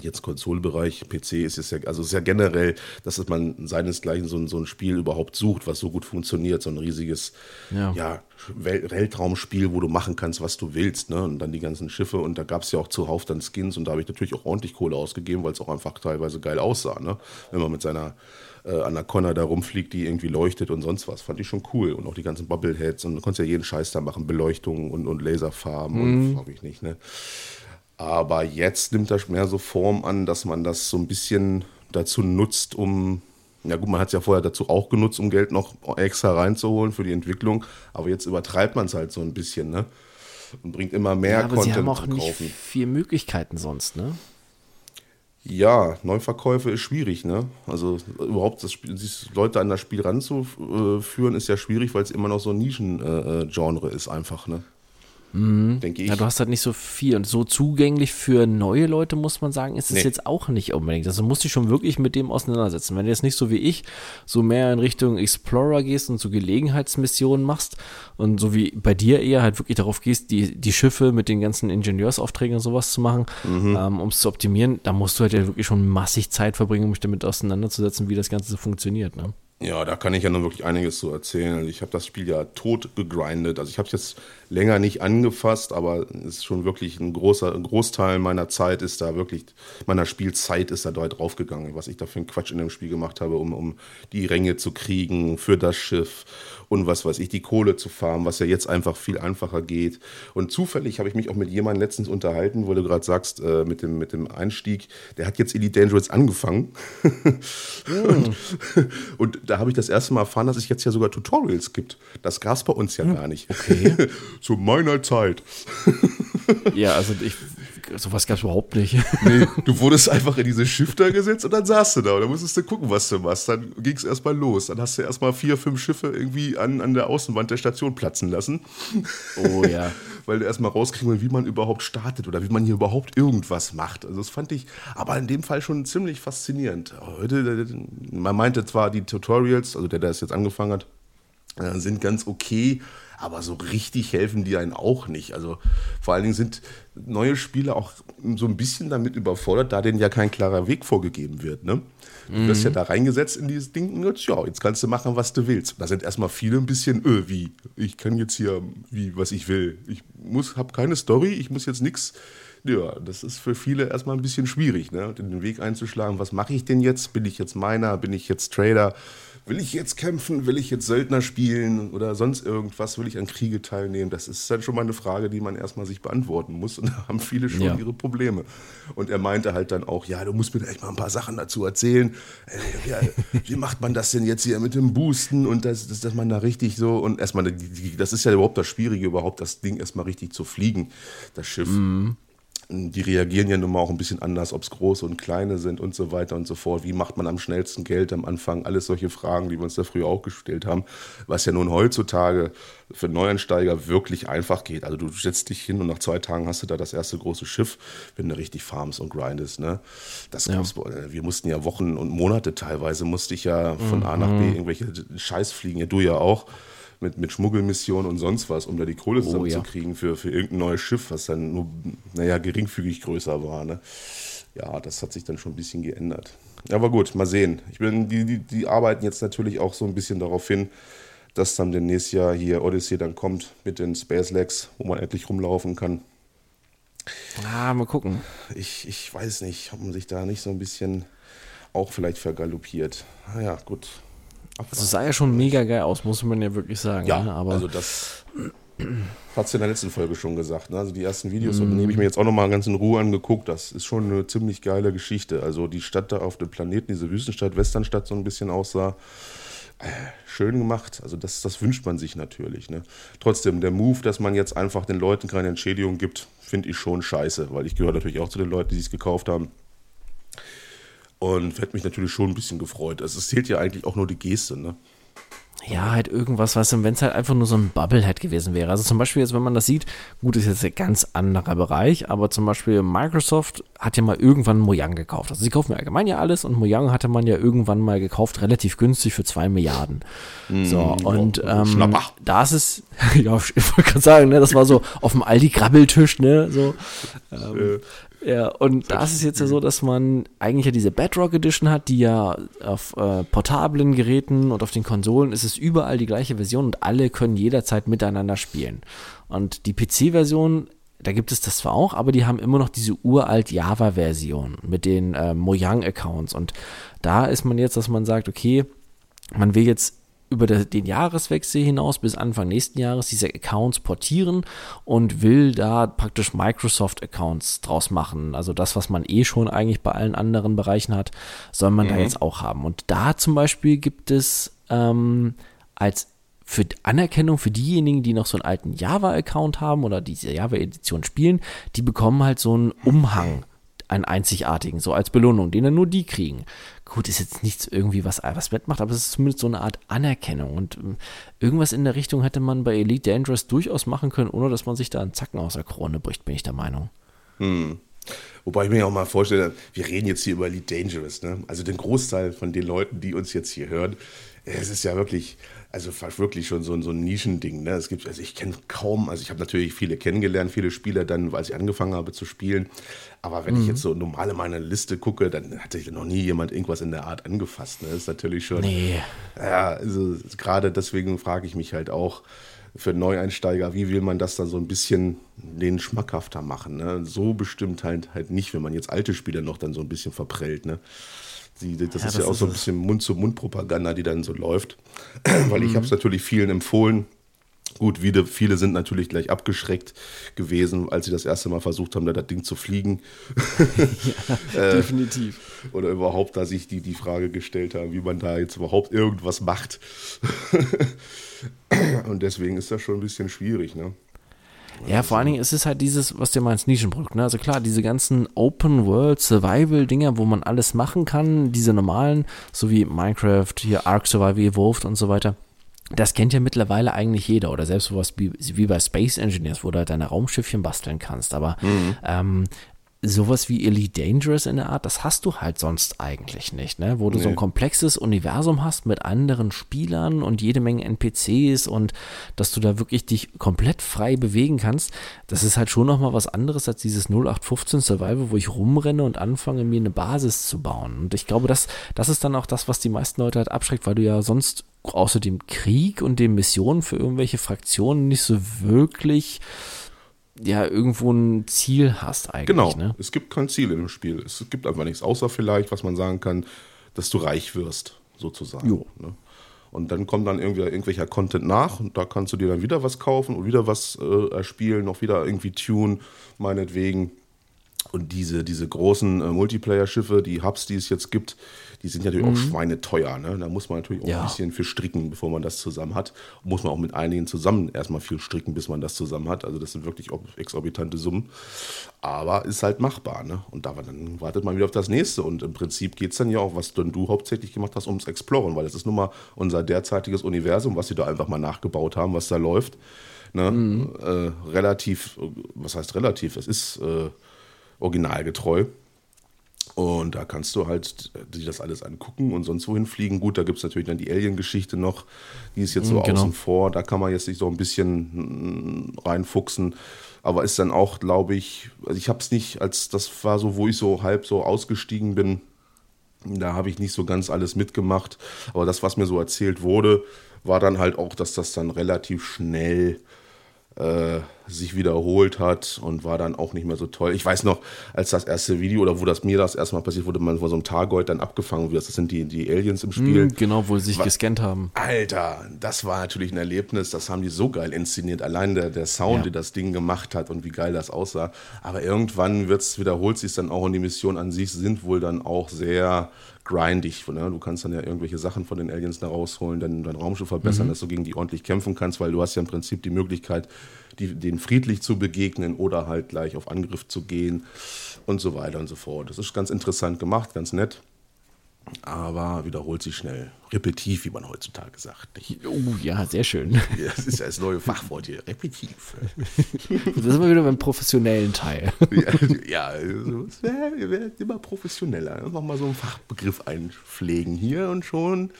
jetzt Konsolebereich, PC ist es ja, also sehr ja generell, dass man seinesgleichen so ein, so ein Spiel überhaupt sucht, was so gut funktioniert, so ein riesiges ja. ja Weltraumspiel, wo du machen kannst, was du willst, ne? Und dann die ganzen Schiffe und da gab es ja auch zuhauf dann Skins und da habe ich natürlich auch ordentlich Kohle ausgegeben, weil es auch einfach teilweise geil aussah, ne? Wenn man mit seiner äh, Anaconda da rumfliegt, die irgendwie leuchtet und sonst was. Fand ich schon cool. Und auch die ganzen Bubbleheads und du konntest ja jeden Scheiß da machen, Beleuchtung und, und Laserfarben mhm. und frag ich nicht, ne? Aber jetzt nimmt das mehr so Form an, dass man das so ein bisschen dazu nutzt, um, ja gut, man hat es ja vorher dazu auch genutzt, um Geld noch extra reinzuholen für die Entwicklung, aber jetzt übertreibt man es halt so ein bisschen, ne? Und bringt immer mehr ja, aber Content sie haben auch Nicht viel Möglichkeiten sonst, ne? Ja, Neuverkäufe ist schwierig, ne? Also überhaupt das Spiel, Leute an das Spiel ranzuführen, ist ja schwierig, weil es immer noch so ein Nischengenre äh, ist, einfach, ne? Mhm. Denke ich. Ja, du hast halt nicht so viel und so zugänglich für neue Leute, muss man sagen, ist es nee. jetzt auch nicht unbedingt. Also musst du dich schon wirklich mit dem auseinandersetzen. Wenn du jetzt nicht so wie ich so mehr in Richtung Explorer gehst und so Gelegenheitsmissionen machst und so wie bei dir eher halt wirklich darauf gehst, die, die Schiffe mit den ganzen Ingenieursaufträgen und sowas zu machen, mhm. ähm, um es zu optimieren, da musst du halt ja wirklich schon massig Zeit verbringen, um dich damit auseinanderzusetzen, wie das Ganze so funktioniert. Ne? Ja, da kann ich ja noch wirklich einiges zu erzählen. Ich habe das Spiel ja tot gegrindet. Also ich habe es jetzt länger nicht angefasst, aber es ist schon wirklich ein großer ein Großteil meiner Zeit ist da wirklich, meiner Spielzeit ist da dort draufgegangen, was ich da für einen Quatsch in dem Spiel gemacht habe, um, um die Ränge zu kriegen für das Schiff und was weiß ich, die Kohle zu farmen, was ja jetzt einfach viel einfacher geht. Und zufällig habe ich mich auch mit jemandem letztens unterhalten, wo du gerade sagst, äh, mit, dem, mit dem Einstieg, der hat jetzt Elite Dangerous angefangen. [laughs] und, und, da habe ich das erste Mal erfahren, dass es jetzt ja sogar Tutorials gibt. Das gab es bei uns ja hm. gar nicht. Okay. [laughs] Zu meiner Zeit. ja, also ich sowas gab es überhaupt nicht. [laughs] nee, du wurdest einfach in diese Shifter gesetzt und dann saßt du da und dann musstest du gucken, was du machst. Dann ging es erstmal los. Dann hast du erstmal vier, fünf Schiffe irgendwie an, an der Außenwand der Station platzen lassen. Oh ja. [laughs] Weil du erstmal rauskriegen wie man überhaupt startet oder wie man hier überhaupt irgendwas macht. Also das fand ich aber in dem Fall schon ziemlich faszinierend. Heute, man meinte zwar die Tutorials, also der, der das jetzt angefangen hat, äh, sind ganz okay, aber so richtig helfen die einen auch nicht. Also vor allen Dingen sind neue Spieler auch so ein bisschen damit überfordert, da denen ja kein klarer Weg vorgegeben wird. Ne? Du mhm. wirst ja da reingesetzt in dieses Ding und jetzt, ja, jetzt kannst du machen, was du willst. Da sind erstmal viele ein bisschen, öh, wie, ich kann jetzt hier, wie, was ich will. Ich muss, habe keine Story, ich muss jetzt nichts. Ja, das ist für viele erstmal ein bisschen schwierig, ne? den Weg einzuschlagen. Was mache ich denn jetzt? Bin ich jetzt Miner? Bin ich jetzt Trader? Will ich jetzt kämpfen, will ich jetzt Söldner spielen oder sonst irgendwas, will ich an Kriege teilnehmen? Das ist dann schon mal eine Frage, die man erstmal sich beantworten muss und [laughs] da haben viele schon ja. ihre Probleme. Und er meinte halt dann auch, ja, du musst mir echt mal ein paar Sachen dazu erzählen. Äh, ja, wie macht man das denn jetzt hier mit dem Boosten und das, das, dass man da richtig so und erstmal, das ist ja überhaupt das Schwierige, überhaupt das Ding erstmal richtig zu fliegen, das Schiff. Mhm. Die reagieren ja nun mal auch ein bisschen anders, ob es große und kleine sind und so weiter und so fort. Wie macht man am schnellsten Geld am Anfang? Alles solche Fragen, die wir uns da früher auch gestellt haben, was ja nun heutzutage für Neueinsteiger wirklich einfach geht. Also du setzt dich hin und nach zwei Tagen hast du da das erste große Schiff, wenn du richtig farmst und grindest. Ne? Das ja. wir mussten ja Wochen und Monate teilweise, musste ich ja von mhm. A nach B mhm. irgendwelche Scheiß fliegen, ja du ja auch mit, mit Schmuggelmissionen und sonst was, um da die Kohle zusammenzukriegen oh, ja. für, für irgendein neues Schiff, was dann nur, naja, geringfügig größer war. Ne? Ja, das hat sich dann schon ein bisschen geändert. Aber gut, mal sehen. Ich bin, die, die, die arbeiten jetzt natürlich auch so ein bisschen darauf hin, dass dann demnächst ja hier Odyssey dann kommt mit den Space Legs, wo man endlich rumlaufen kann. Ah, mal gucken. Ich, ich weiß nicht, ob man sich da nicht so ein bisschen auch vielleicht vergaloppiert. Naja, ah gut. Also sah ja schon mega geil aus, muss man ja wirklich sagen. Ja, ne? aber also das hat es in der letzten Folge schon gesagt. Ne? Also die ersten Videos mm. nehme ich mir jetzt auch nochmal ganz in Ruhe angeguckt. Das ist schon eine ziemlich geile Geschichte. Also die Stadt da auf dem Planeten, diese Wüstenstadt, Westernstadt so ein bisschen aussah. Äh, schön gemacht. Also das, das wünscht man sich natürlich. Ne? Trotzdem, der Move, dass man jetzt einfach den Leuten keine Entschädigung gibt, finde ich schon scheiße, weil ich gehöre natürlich auch zu den Leuten, die es gekauft haben. Und hätte mich natürlich schon ein bisschen gefreut. Also es zählt ja eigentlich auch nur die Geste, ne? Ja, halt irgendwas, du, wenn es halt einfach nur so ein Bubblehead gewesen wäre. Also zum Beispiel jetzt, wenn man das sieht, gut, ist jetzt ein ganz anderer Bereich, aber zum Beispiel Microsoft hat ja mal irgendwann Mojang gekauft. Also sie kaufen ja allgemein ja alles und Mojang hatte man ja irgendwann mal gekauft, relativ günstig für zwei Milliarden. Mm, so, und ähm, da ist es, [laughs] ja, ich wollte gerade sagen, ne, das war so auf dem Aldi-Grabbeltisch, ne, so. Ähm, ja, und da ist es jetzt ja so, dass man eigentlich ja diese Bedrock Edition hat, die ja auf äh, portablen Geräten und auf den Konsolen ist es überall die gleiche Version und alle können jederzeit miteinander spielen. Und die PC-Version, da gibt es das zwar auch, aber die haben immer noch diese uralt Java-Version mit den äh, Mojang-Accounts. Und da ist man jetzt, dass man sagt, okay, man will jetzt über den Jahreswechsel hinaus bis Anfang nächsten Jahres diese Accounts portieren und will da praktisch Microsoft-Accounts draus machen. Also das, was man eh schon eigentlich bei allen anderen Bereichen hat, soll man mhm. da jetzt auch haben. Und da zum Beispiel gibt es ähm, als für Anerkennung für diejenigen, die noch so einen alten Java-Account haben oder diese Java-Edition spielen, die bekommen halt so einen Umhang einen einzigartigen, so als Belohnung, den dann nur die kriegen. Gut, ist jetzt nichts irgendwie, was was wettmacht, aber es ist zumindest so eine Art Anerkennung. Und ähm, irgendwas in der Richtung hätte man bei Elite Dangerous durchaus machen können, ohne dass man sich da einen Zacken aus der Krone bricht, bin ich der Meinung. Hm. Wobei ich mir auch mal vorstelle, wir reden jetzt hier über Elite Dangerous, ne? Also den Großteil von den Leuten, die uns jetzt hier hören, es ist ja wirklich, also wirklich schon so, so ein Nischending. Ne? Es gibt, also ich kenne kaum, also ich habe natürlich viele kennengelernt, viele Spieler dann, als ich angefangen habe zu spielen. Aber wenn mhm. ich jetzt so normal in meine Liste gucke, dann hatte ich noch nie jemand irgendwas in der Art angefasst. Ne? Das ist natürlich schon. Nee. Ja, also gerade deswegen frage ich mich halt auch für Neueinsteiger, wie will man das dann so ein bisschen den schmackhafter machen? Ne? So bestimmt halt, halt nicht, wenn man jetzt alte Spieler noch dann so ein bisschen verprellt. Ne? Die, das ja, ist das ja auch ist so ein bisschen Mund-zu-Mund-Propaganda, die dann so läuft. [clears throat] Weil mhm. ich habe es natürlich vielen empfohlen. Gut, wieder, viele sind natürlich gleich abgeschreckt gewesen, als sie das erste Mal versucht haben, da das Ding zu fliegen. [laughs] ja, äh, definitiv. Oder überhaupt, da sich die, die Frage gestellt haben, wie man da jetzt überhaupt irgendwas macht. [clears throat] Und deswegen ist das schon ein bisschen schwierig, ne? Ja, vor allen Dingen ist es halt dieses, was du meinst, Nischenprodukt. Ne? Also klar, diese ganzen Open-World-Survival-Dinger, wo man alles machen kann, diese normalen, so wie Minecraft, hier Ark Survival Evolved und so weiter. Das kennt ja mittlerweile eigentlich jeder oder selbst sowas wie, wie bei Space Engineers, wo du halt deine Raumschiffchen basteln kannst. Aber mhm. ähm, sowas wie Elite Dangerous in der Art, das hast du halt sonst eigentlich nicht, ne? Wo du nee. so ein komplexes Universum hast mit anderen Spielern und jede Menge NPCs und dass du da wirklich dich komplett frei bewegen kannst, das ist halt schon nochmal was anderes als dieses 0815 Survival, wo ich rumrenne und anfange, mir eine Basis zu bauen. Und ich glaube, das, das ist dann auch das, was die meisten Leute halt abschreckt, weil du ja sonst außer dem Krieg und den Missionen für irgendwelche Fraktionen nicht so wirklich ja irgendwo ein Ziel hast eigentlich. Genau, ne? es gibt kein Ziel in dem Spiel. Es gibt einfach nichts, außer vielleicht, was man sagen kann, dass du reich wirst, sozusagen. Jo. Ne? Und dann kommt dann irgendwie irgendwelcher Content nach und da kannst du dir dann wieder was kaufen und wieder was äh, erspielen, noch wieder irgendwie tun, meinetwegen. Und diese, diese großen äh, Multiplayer-Schiffe, die Hubs, die es jetzt gibt, die sind natürlich mhm. auch schweineteuer. Ne? Da muss man natürlich auch ja. ein bisschen für stricken, bevor man das zusammen hat. Muss man auch mit einigen zusammen erstmal viel stricken, bis man das zusammen hat. Also das sind wirklich exorbitante Summen. Aber ist halt machbar. Ne? Und da dann wartet man wieder auf das nächste. Und im Prinzip geht es dann ja auch, was du, du hauptsächlich gemacht hast, ums Exploren, weil das ist nun mal unser derzeitiges Universum, was sie da einfach mal nachgebaut haben, was da läuft. Ne? Mhm. Äh, relativ, was heißt relativ? Es ist äh, originalgetreu. Und da kannst du halt dir das alles angucken und sonst wohin fliegen. Gut, da gibt es natürlich dann die Alien-Geschichte noch, die ist jetzt so genau. außen vor. Da kann man jetzt sich so ein bisschen reinfuchsen. Aber ist dann auch, glaube ich, also ich habe es nicht, als das war so, wo ich so halb so ausgestiegen bin, da habe ich nicht so ganz alles mitgemacht. Aber das, was mir so erzählt wurde, war dann halt auch, dass das dann relativ schnell äh, sich wiederholt hat und war dann auch nicht mehr so toll. Ich weiß noch, als das erste Video oder wo das mir das erstmal passiert wurde, man vor so einem Targoid dann abgefangen wird. Das sind die, die Aliens im Spiel. Mm, genau, wo sie sich war, gescannt haben. Alter, das war natürlich ein Erlebnis. Das haben die so geil inszeniert. Allein der, der Sound, ja. der das Ding gemacht hat und wie geil das aussah. Aber irgendwann wird's, wiederholt sich dann auch und die Mission an sich sind wohl dann auch sehr grindig. Ne? Du kannst dann ja irgendwelche Sachen von den Aliens da rausholen, dann dein Raumschiff verbessern, mhm. dass du gegen die ordentlich kämpfen kannst, weil du hast ja im Prinzip die Möglichkeit, die, denen friedlich zu begegnen oder halt gleich auf Angriff zu gehen und so weiter und so fort. Das ist ganz interessant gemacht, ganz nett aber wiederholt sich schnell. Repetitiv, wie man heutzutage sagt. Nicht? Oh ja, sehr schön. [laughs] Das ist ja das neue Fachwort hier, repetitiv. [laughs] Das sind wir wieder beim professionellen Teil. [laughs] Ja, also, wir werden immer professioneller. Nochmal so einen Fachbegriff einpflegen hier und schon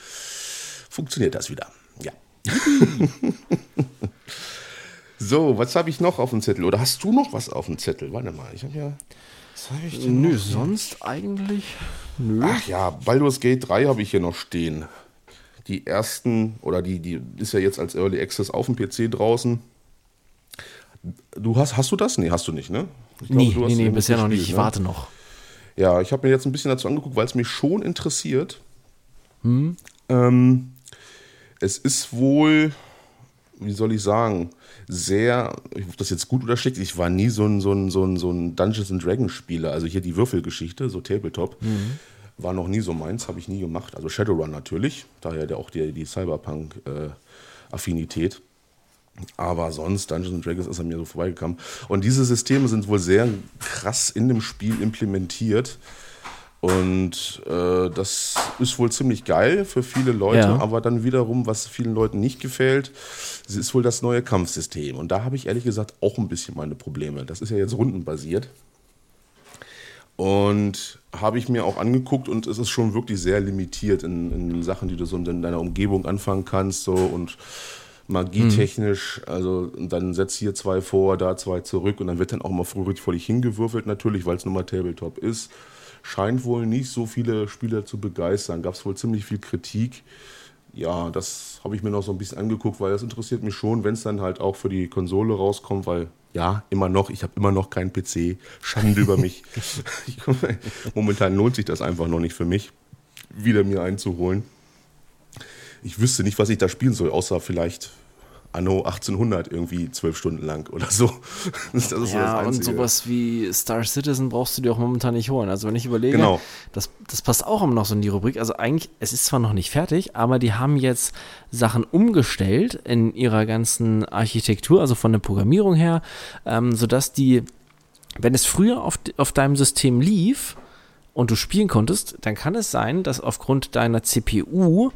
funktioniert das wieder. Ja. So, was habe ich noch auf dem Zettel? Oder hast du noch was auf dem Zettel? Warte mal, ich habe ja. Was habe ich denn? Nö, noch? sonst eigentlich. Nö. Ach ja, Baldur's Gate 3 habe ich hier noch stehen. Die ersten, oder die, die ist ja jetzt als Early Access auf dem PC draußen. Du hast, hast du das? Nee, hast du nicht, ne? Ich nee, glaube, nee, nee, bisher noch nicht. Ich ne? warte noch. Ja, ich habe mir jetzt ein bisschen dazu angeguckt, weil es mich schon interessiert. Hm? Ähm, es ist wohl, wie soll ich sagen, sehr, ob das jetzt gut oder schlecht ich war nie so ein, so ein, so ein, so ein Dungeons and Dragons Spieler, also hier die Würfelgeschichte, so Tabletop. Mhm. War noch nie so meins, habe ich nie gemacht. Also Shadowrun natürlich, daher der auch die, die Cyberpunk-Affinität. Äh, aber sonst, Dungeons and Dragons ist an mir so vorbeigekommen. Und diese Systeme sind wohl sehr krass in dem Spiel implementiert. Und äh, das ist wohl ziemlich geil für viele Leute, ja. aber dann wiederum, was vielen Leuten nicht gefällt, ist wohl das neue Kampfsystem. Und da habe ich ehrlich gesagt auch ein bisschen meine Probleme. Das ist ja jetzt rundenbasiert. Und habe ich mir auch angeguckt und es ist schon wirklich sehr limitiert in, in Sachen, die du so in deiner Umgebung anfangen kannst. So und magietechnisch, mhm. also dann setz hier zwei vor, da zwei zurück und dann wird dann auch mal früh vor dich hingewürfelt natürlich, weil es nun mal Tabletop ist scheint wohl nicht so viele Spieler zu begeistern. Gab es wohl ziemlich viel Kritik. Ja, das habe ich mir noch so ein bisschen angeguckt, weil das interessiert mich schon, wenn es dann halt auch für die Konsole rauskommt, weil ja, immer noch, ich habe immer noch keinen PC. Schande über mich. [laughs] Ich, momentan lohnt sich das einfach noch nicht für mich, wieder mir einzuholen. Ich wüsste nicht, was ich da spielen soll, außer vielleicht Anno 1800 irgendwie zwölf Stunden lang oder so. [laughs] Das ist ja, so und sowas wie Star Citizen brauchst du dir auch momentan nicht holen. Also wenn ich überlege, genau. das, das passt auch immer noch so in die Rubrik. Also eigentlich, es ist zwar noch nicht fertig, aber die haben jetzt Sachen umgestellt in ihrer ganzen Architektur, also von der Programmierung her, ähm, sodass die, wenn es früher auf, auf deinem System lief, und du spielen konntest, dann kann es sein, dass aufgrund deiner CPU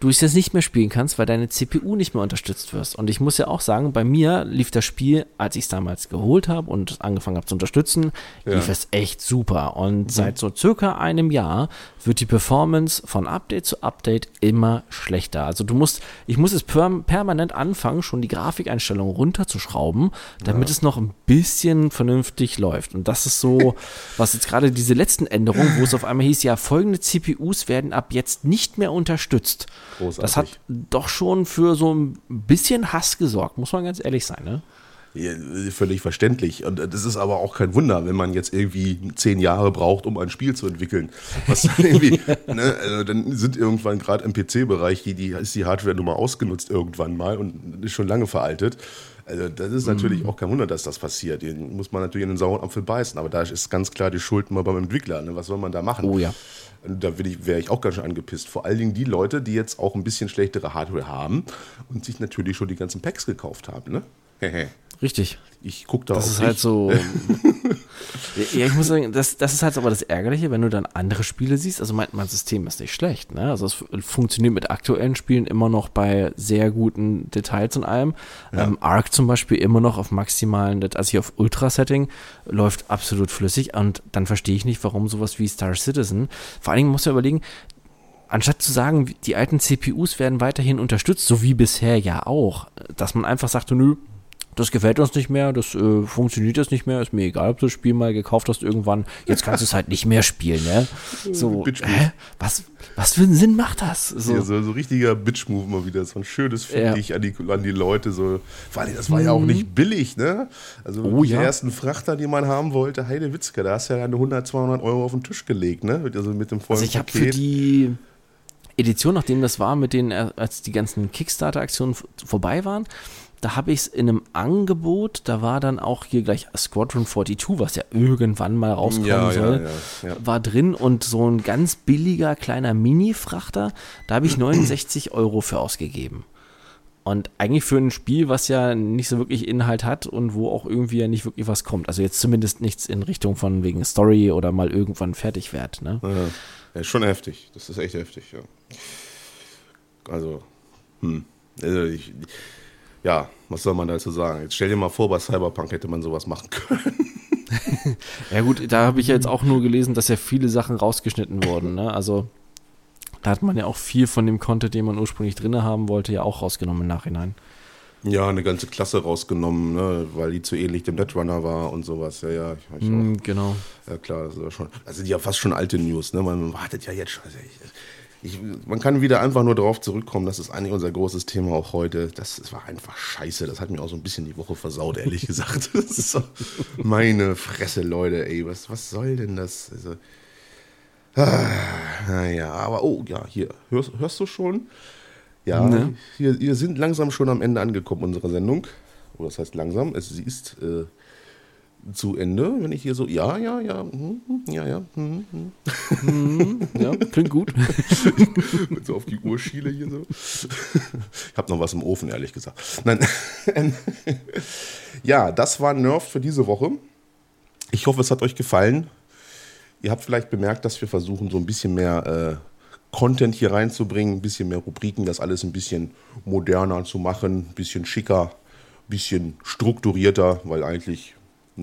du es jetzt nicht mehr spielen kannst, weil deine CPU nicht mehr unterstützt wirst. Und ich muss ja auch sagen, bei mir lief das Spiel, als ich es damals geholt habe und angefangen habe zu unterstützen, ja. lief es echt super. Und mhm. seit so circa einem Jahr wird die Performance von Update zu Update immer schlechter. Also du musst, ich muss es per permanent anfangen, schon die Grafikeinstellungen runterzuschrauben, damit ja. es noch ein bisschen vernünftig läuft. Und das ist so, was jetzt gerade diese letzten Änderungen, wo es auf einmal hieß, ja, folgende CPUs werden ab jetzt nicht mehr unterstützt. Großartig. Das hat doch schon für so ein bisschen Hass gesorgt, muss man ganz ehrlich sein, ne? Ja, völlig verständlich. Und das ist aber auch kein Wunder, wenn man jetzt irgendwie zehn Jahre braucht, um ein Spiel zu entwickeln. Was [laughs] irgendwie, ne, also dann sind irgendwann gerade im PC-Bereich, die, die, ist die Hardware nun mal ausgenutzt irgendwann mal und ist schon lange veraltet. Also das ist natürlich mhm. auch kein Wunder, dass das passiert. Den muss man natürlich in den sauren Apfel beißen. Aber da ist ganz klar die Schuld mal beim Entwickler. Ne? Was soll man da machen? Oh ja. Da wäre ich auch ganz schön angepisst. Vor allen Dingen die Leute, die jetzt auch ein bisschen schlechtere Hardware haben und sich natürlich schon die ganzen Packs gekauft haben. Ne? Richtig. Ich gucke da Das ist halt so. [laughs] ja, ich muss sagen, das, das ist halt aber das Ärgerliche, wenn du dann andere Spiele siehst. Also mein, mein System ist nicht schlecht. Ne? Also es funktioniert mit aktuellen Spielen immer noch bei sehr guten Details und allem. Ja. Ähm, Arc zum Beispiel immer noch auf maximalen, also hier auf Ultra-Setting, läuft absolut flüssig. Und dann verstehe ich nicht, warum sowas wie Star Citizen. Vor allen Dingen musst du überlegen, anstatt zu sagen, die alten CPUs werden weiterhin unterstützt, so wie bisher ja auch, dass man einfach sagt, nö, das gefällt uns nicht mehr, das äh, funktioniert jetzt nicht mehr, ist mir egal, ob du das Spiel mal gekauft hast irgendwann, jetzt kannst du es halt nicht mehr spielen, ne? [laughs] So, hä? Was, was für einen Sinn macht das? So, ja, so, so richtiger Bitch-Move mal wieder, so ein schönes finde ja. an die, an die Leute, so, vor allem, das war mhm. ja auch mhm. nicht billig, ne? Also oh, die ja. ersten Frachter, die man haben wollte, Heide Witzke, da hast du ja eine 100, 200 Euro auf den Tisch gelegt, ne? Also mit dem vollen also ich habe für die Edition, nachdem das war, mit denen, äh, als die ganzen Kickstarter-Aktionen vorbei waren, da habe ich es in einem Angebot, da war dann auch hier gleich Squadron 42, was ja irgendwann mal rauskommen ja, soll, ja, ja, war drin und so ein ganz billiger kleiner Mini-Frachter, da habe ich 69 Euro für ausgegeben. Und eigentlich für ein Spiel, was ja nicht so wirklich Inhalt hat und wo auch irgendwie ja nicht wirklich was kommt. Also jetzt zumindest nichts in Richtung von wegen Story oder mal irgendwann fertig wird. Ne? Ja, schon heftig. Das ist echt heftig, ja. Also, hm. Also ich, ja, was soll man dazu sagen? Jetzt stell dir mal vor, bei Cyberpunk hätte man sowas machen können. [laughs] ja gut, da habe ich ja jetzt auch nur gelesen, dass ja viele Sachen rausgeschnitten wurden. Ne? Also da hat man ja auch viel von dem Content, den man ursprünglich drin haben wollte, ja auch rausgenommen im Nachhinein. Ja, eine ganze Klasse rausgenommen, ne, weil die zu ähnlich dem Netrunner war und sowas. Ja, ja, ich, ich mm, Genau. Ja, klar, das ist ja schon. Also, die ja fast schon alte News, ne? Man wartet ja jetzt schon. Ich, man kann wieder einfach nur darauf zurückkommen, das ist eigentlich unser großes Thema auch heute. Das, das, war einfach scheiße. Das hat mir auch so ein bisschen die Woche versaut, ehrlich [laughs] gesagt. So, meine Fresse, Leute, ey, was, was soll denn das? Also, ah, naja, aber oh, ja, hier, hörst, hörst du schon? Ja, ne? wir, wir sind langsam schon am Ende angekommen unserer Sendung. Oder oh, das heißt langsam, es, sie ist äh, zu Ende, wenn ich hier so, ja, ja, ja, hm, hm, ja, ja, hm, hm. ja, klingt gut. [laughs] so auf die Uhr schiele hier so. Ich habe noch was im Ofen, ehrlich gesagt. Nein. [laughs] ja, das war Nerf für diese Woche. Ich hoffe, es hat euch gefallen. Ihr habt vielleicht bemerkt, dass wir versuchen, so ein bisschen mehr äh, Content hier reinzubringen, ein bisschen mehr Rubriken, das alles ein bisschen moderner zu machen, ein bisschen schicker, ein bisschen strukturierter, weil eigentlich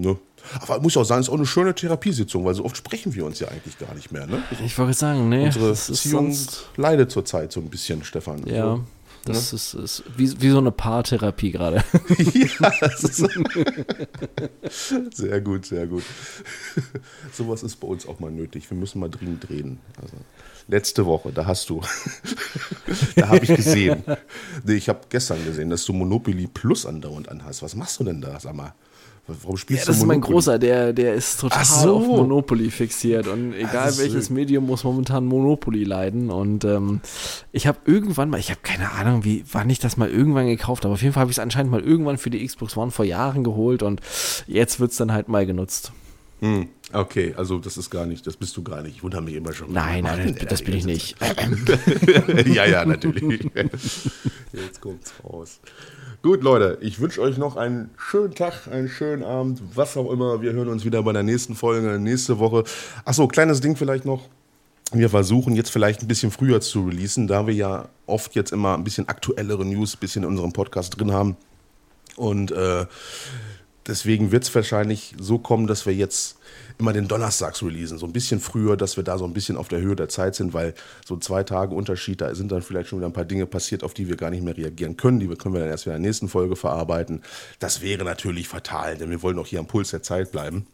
Ne? Aber muss auch sagen, es ist auch eine schöne Therapiesitzung, weil so oft sprechen wir uns ja eigentlich gar nicht mehr. Ne? Ich wollte sagen, nee. Unsere Beziehung leidet zurzeit so ein bisschen, Stefan. Ja. So. Das ne? ist, ist wie, wie, so eine Paartherapie gerade. [laughs] [laughs] ja, das ist sehr gut, sehr gut. [laughs] Sowas ist bei uns auch mal nötig. Wir müssen mal dringend reden. Also, letzte Woche, da hast du, da habe ich gesehen. Nee, ich habe gestern gesehen, dass du Monopoly Plus andauernd anhast. Was machst du denn da, sag mal? Warum spielst ja, das du Monopoly? ist mein Großer, der, der ist total so. auf Monopoly fixiert und egal also, welches Medium muss momentan Monopoly leiden und ähm, ich habe irgendwann mal, ich habe keine Ahnung, wie, wann ich das mal irgendwann gekauft habe, auf jeden Fall habe ich es anscheinend mal irgendwann für die Xbox One vor Jahren geholt und jetzt wird es dann halt mal genutzt. Hm, okay, also das ist gar nicht, das bist du gar nicht. Ich wundere mich immer schon. Nein, nein, das, das bin ich nicht. [laughs] [laughs] ja, ja, natürlich. [laughs] Jetzt kommt's raus. Gut, Leute, ich wünsche euch noch einen schönen Tag, einen schönen Abend, was auch immer. Wir hören uns wieder bei der nächsten Folge, nächste Woche. Achso, kleines Ding vielleicht noch. Wir versuchen jetzt vielleicht ein bisschen früher zu releasen, da wir ja oft jetzt immer ein bisschen aktuellere News ein bisschen in unserem Podcast drin haben. Und äh, deswegen wird es wahrscheinlich so kommen, dass wir jetzt immer den Donnerstags releasen, so ein bisschen früher, dass wir da so ein bisschen auf der Höhe der Zeit sind, weil so zwei Tage Unterschied, da sind dann vielleicht schon wieder ein paar Dinge passiert, auf die wir gar nicht mehr reagieren können. Die können wir dann erst wieder in der nächsten Folge verarbeiten. Das wäre natürlich fatal, denn wir wollen auch hier am Puls der Zeit bleiben.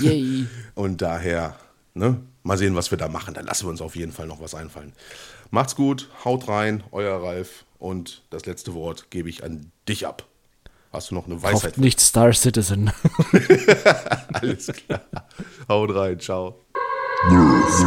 Yay. [laughs] Und daher, ne, mal sehen, was wir da machen. Da lassen wir uns auf jeden Fall noch was einfallen. Macht's gut, haut rein, euer Ralf und das letzte Wort gebe ich an dich ab. Hast du noch eine Weisheit? Kauft nicht Star Citizen. [laughs] Alles klar. Haut rein, ciao. Nerds.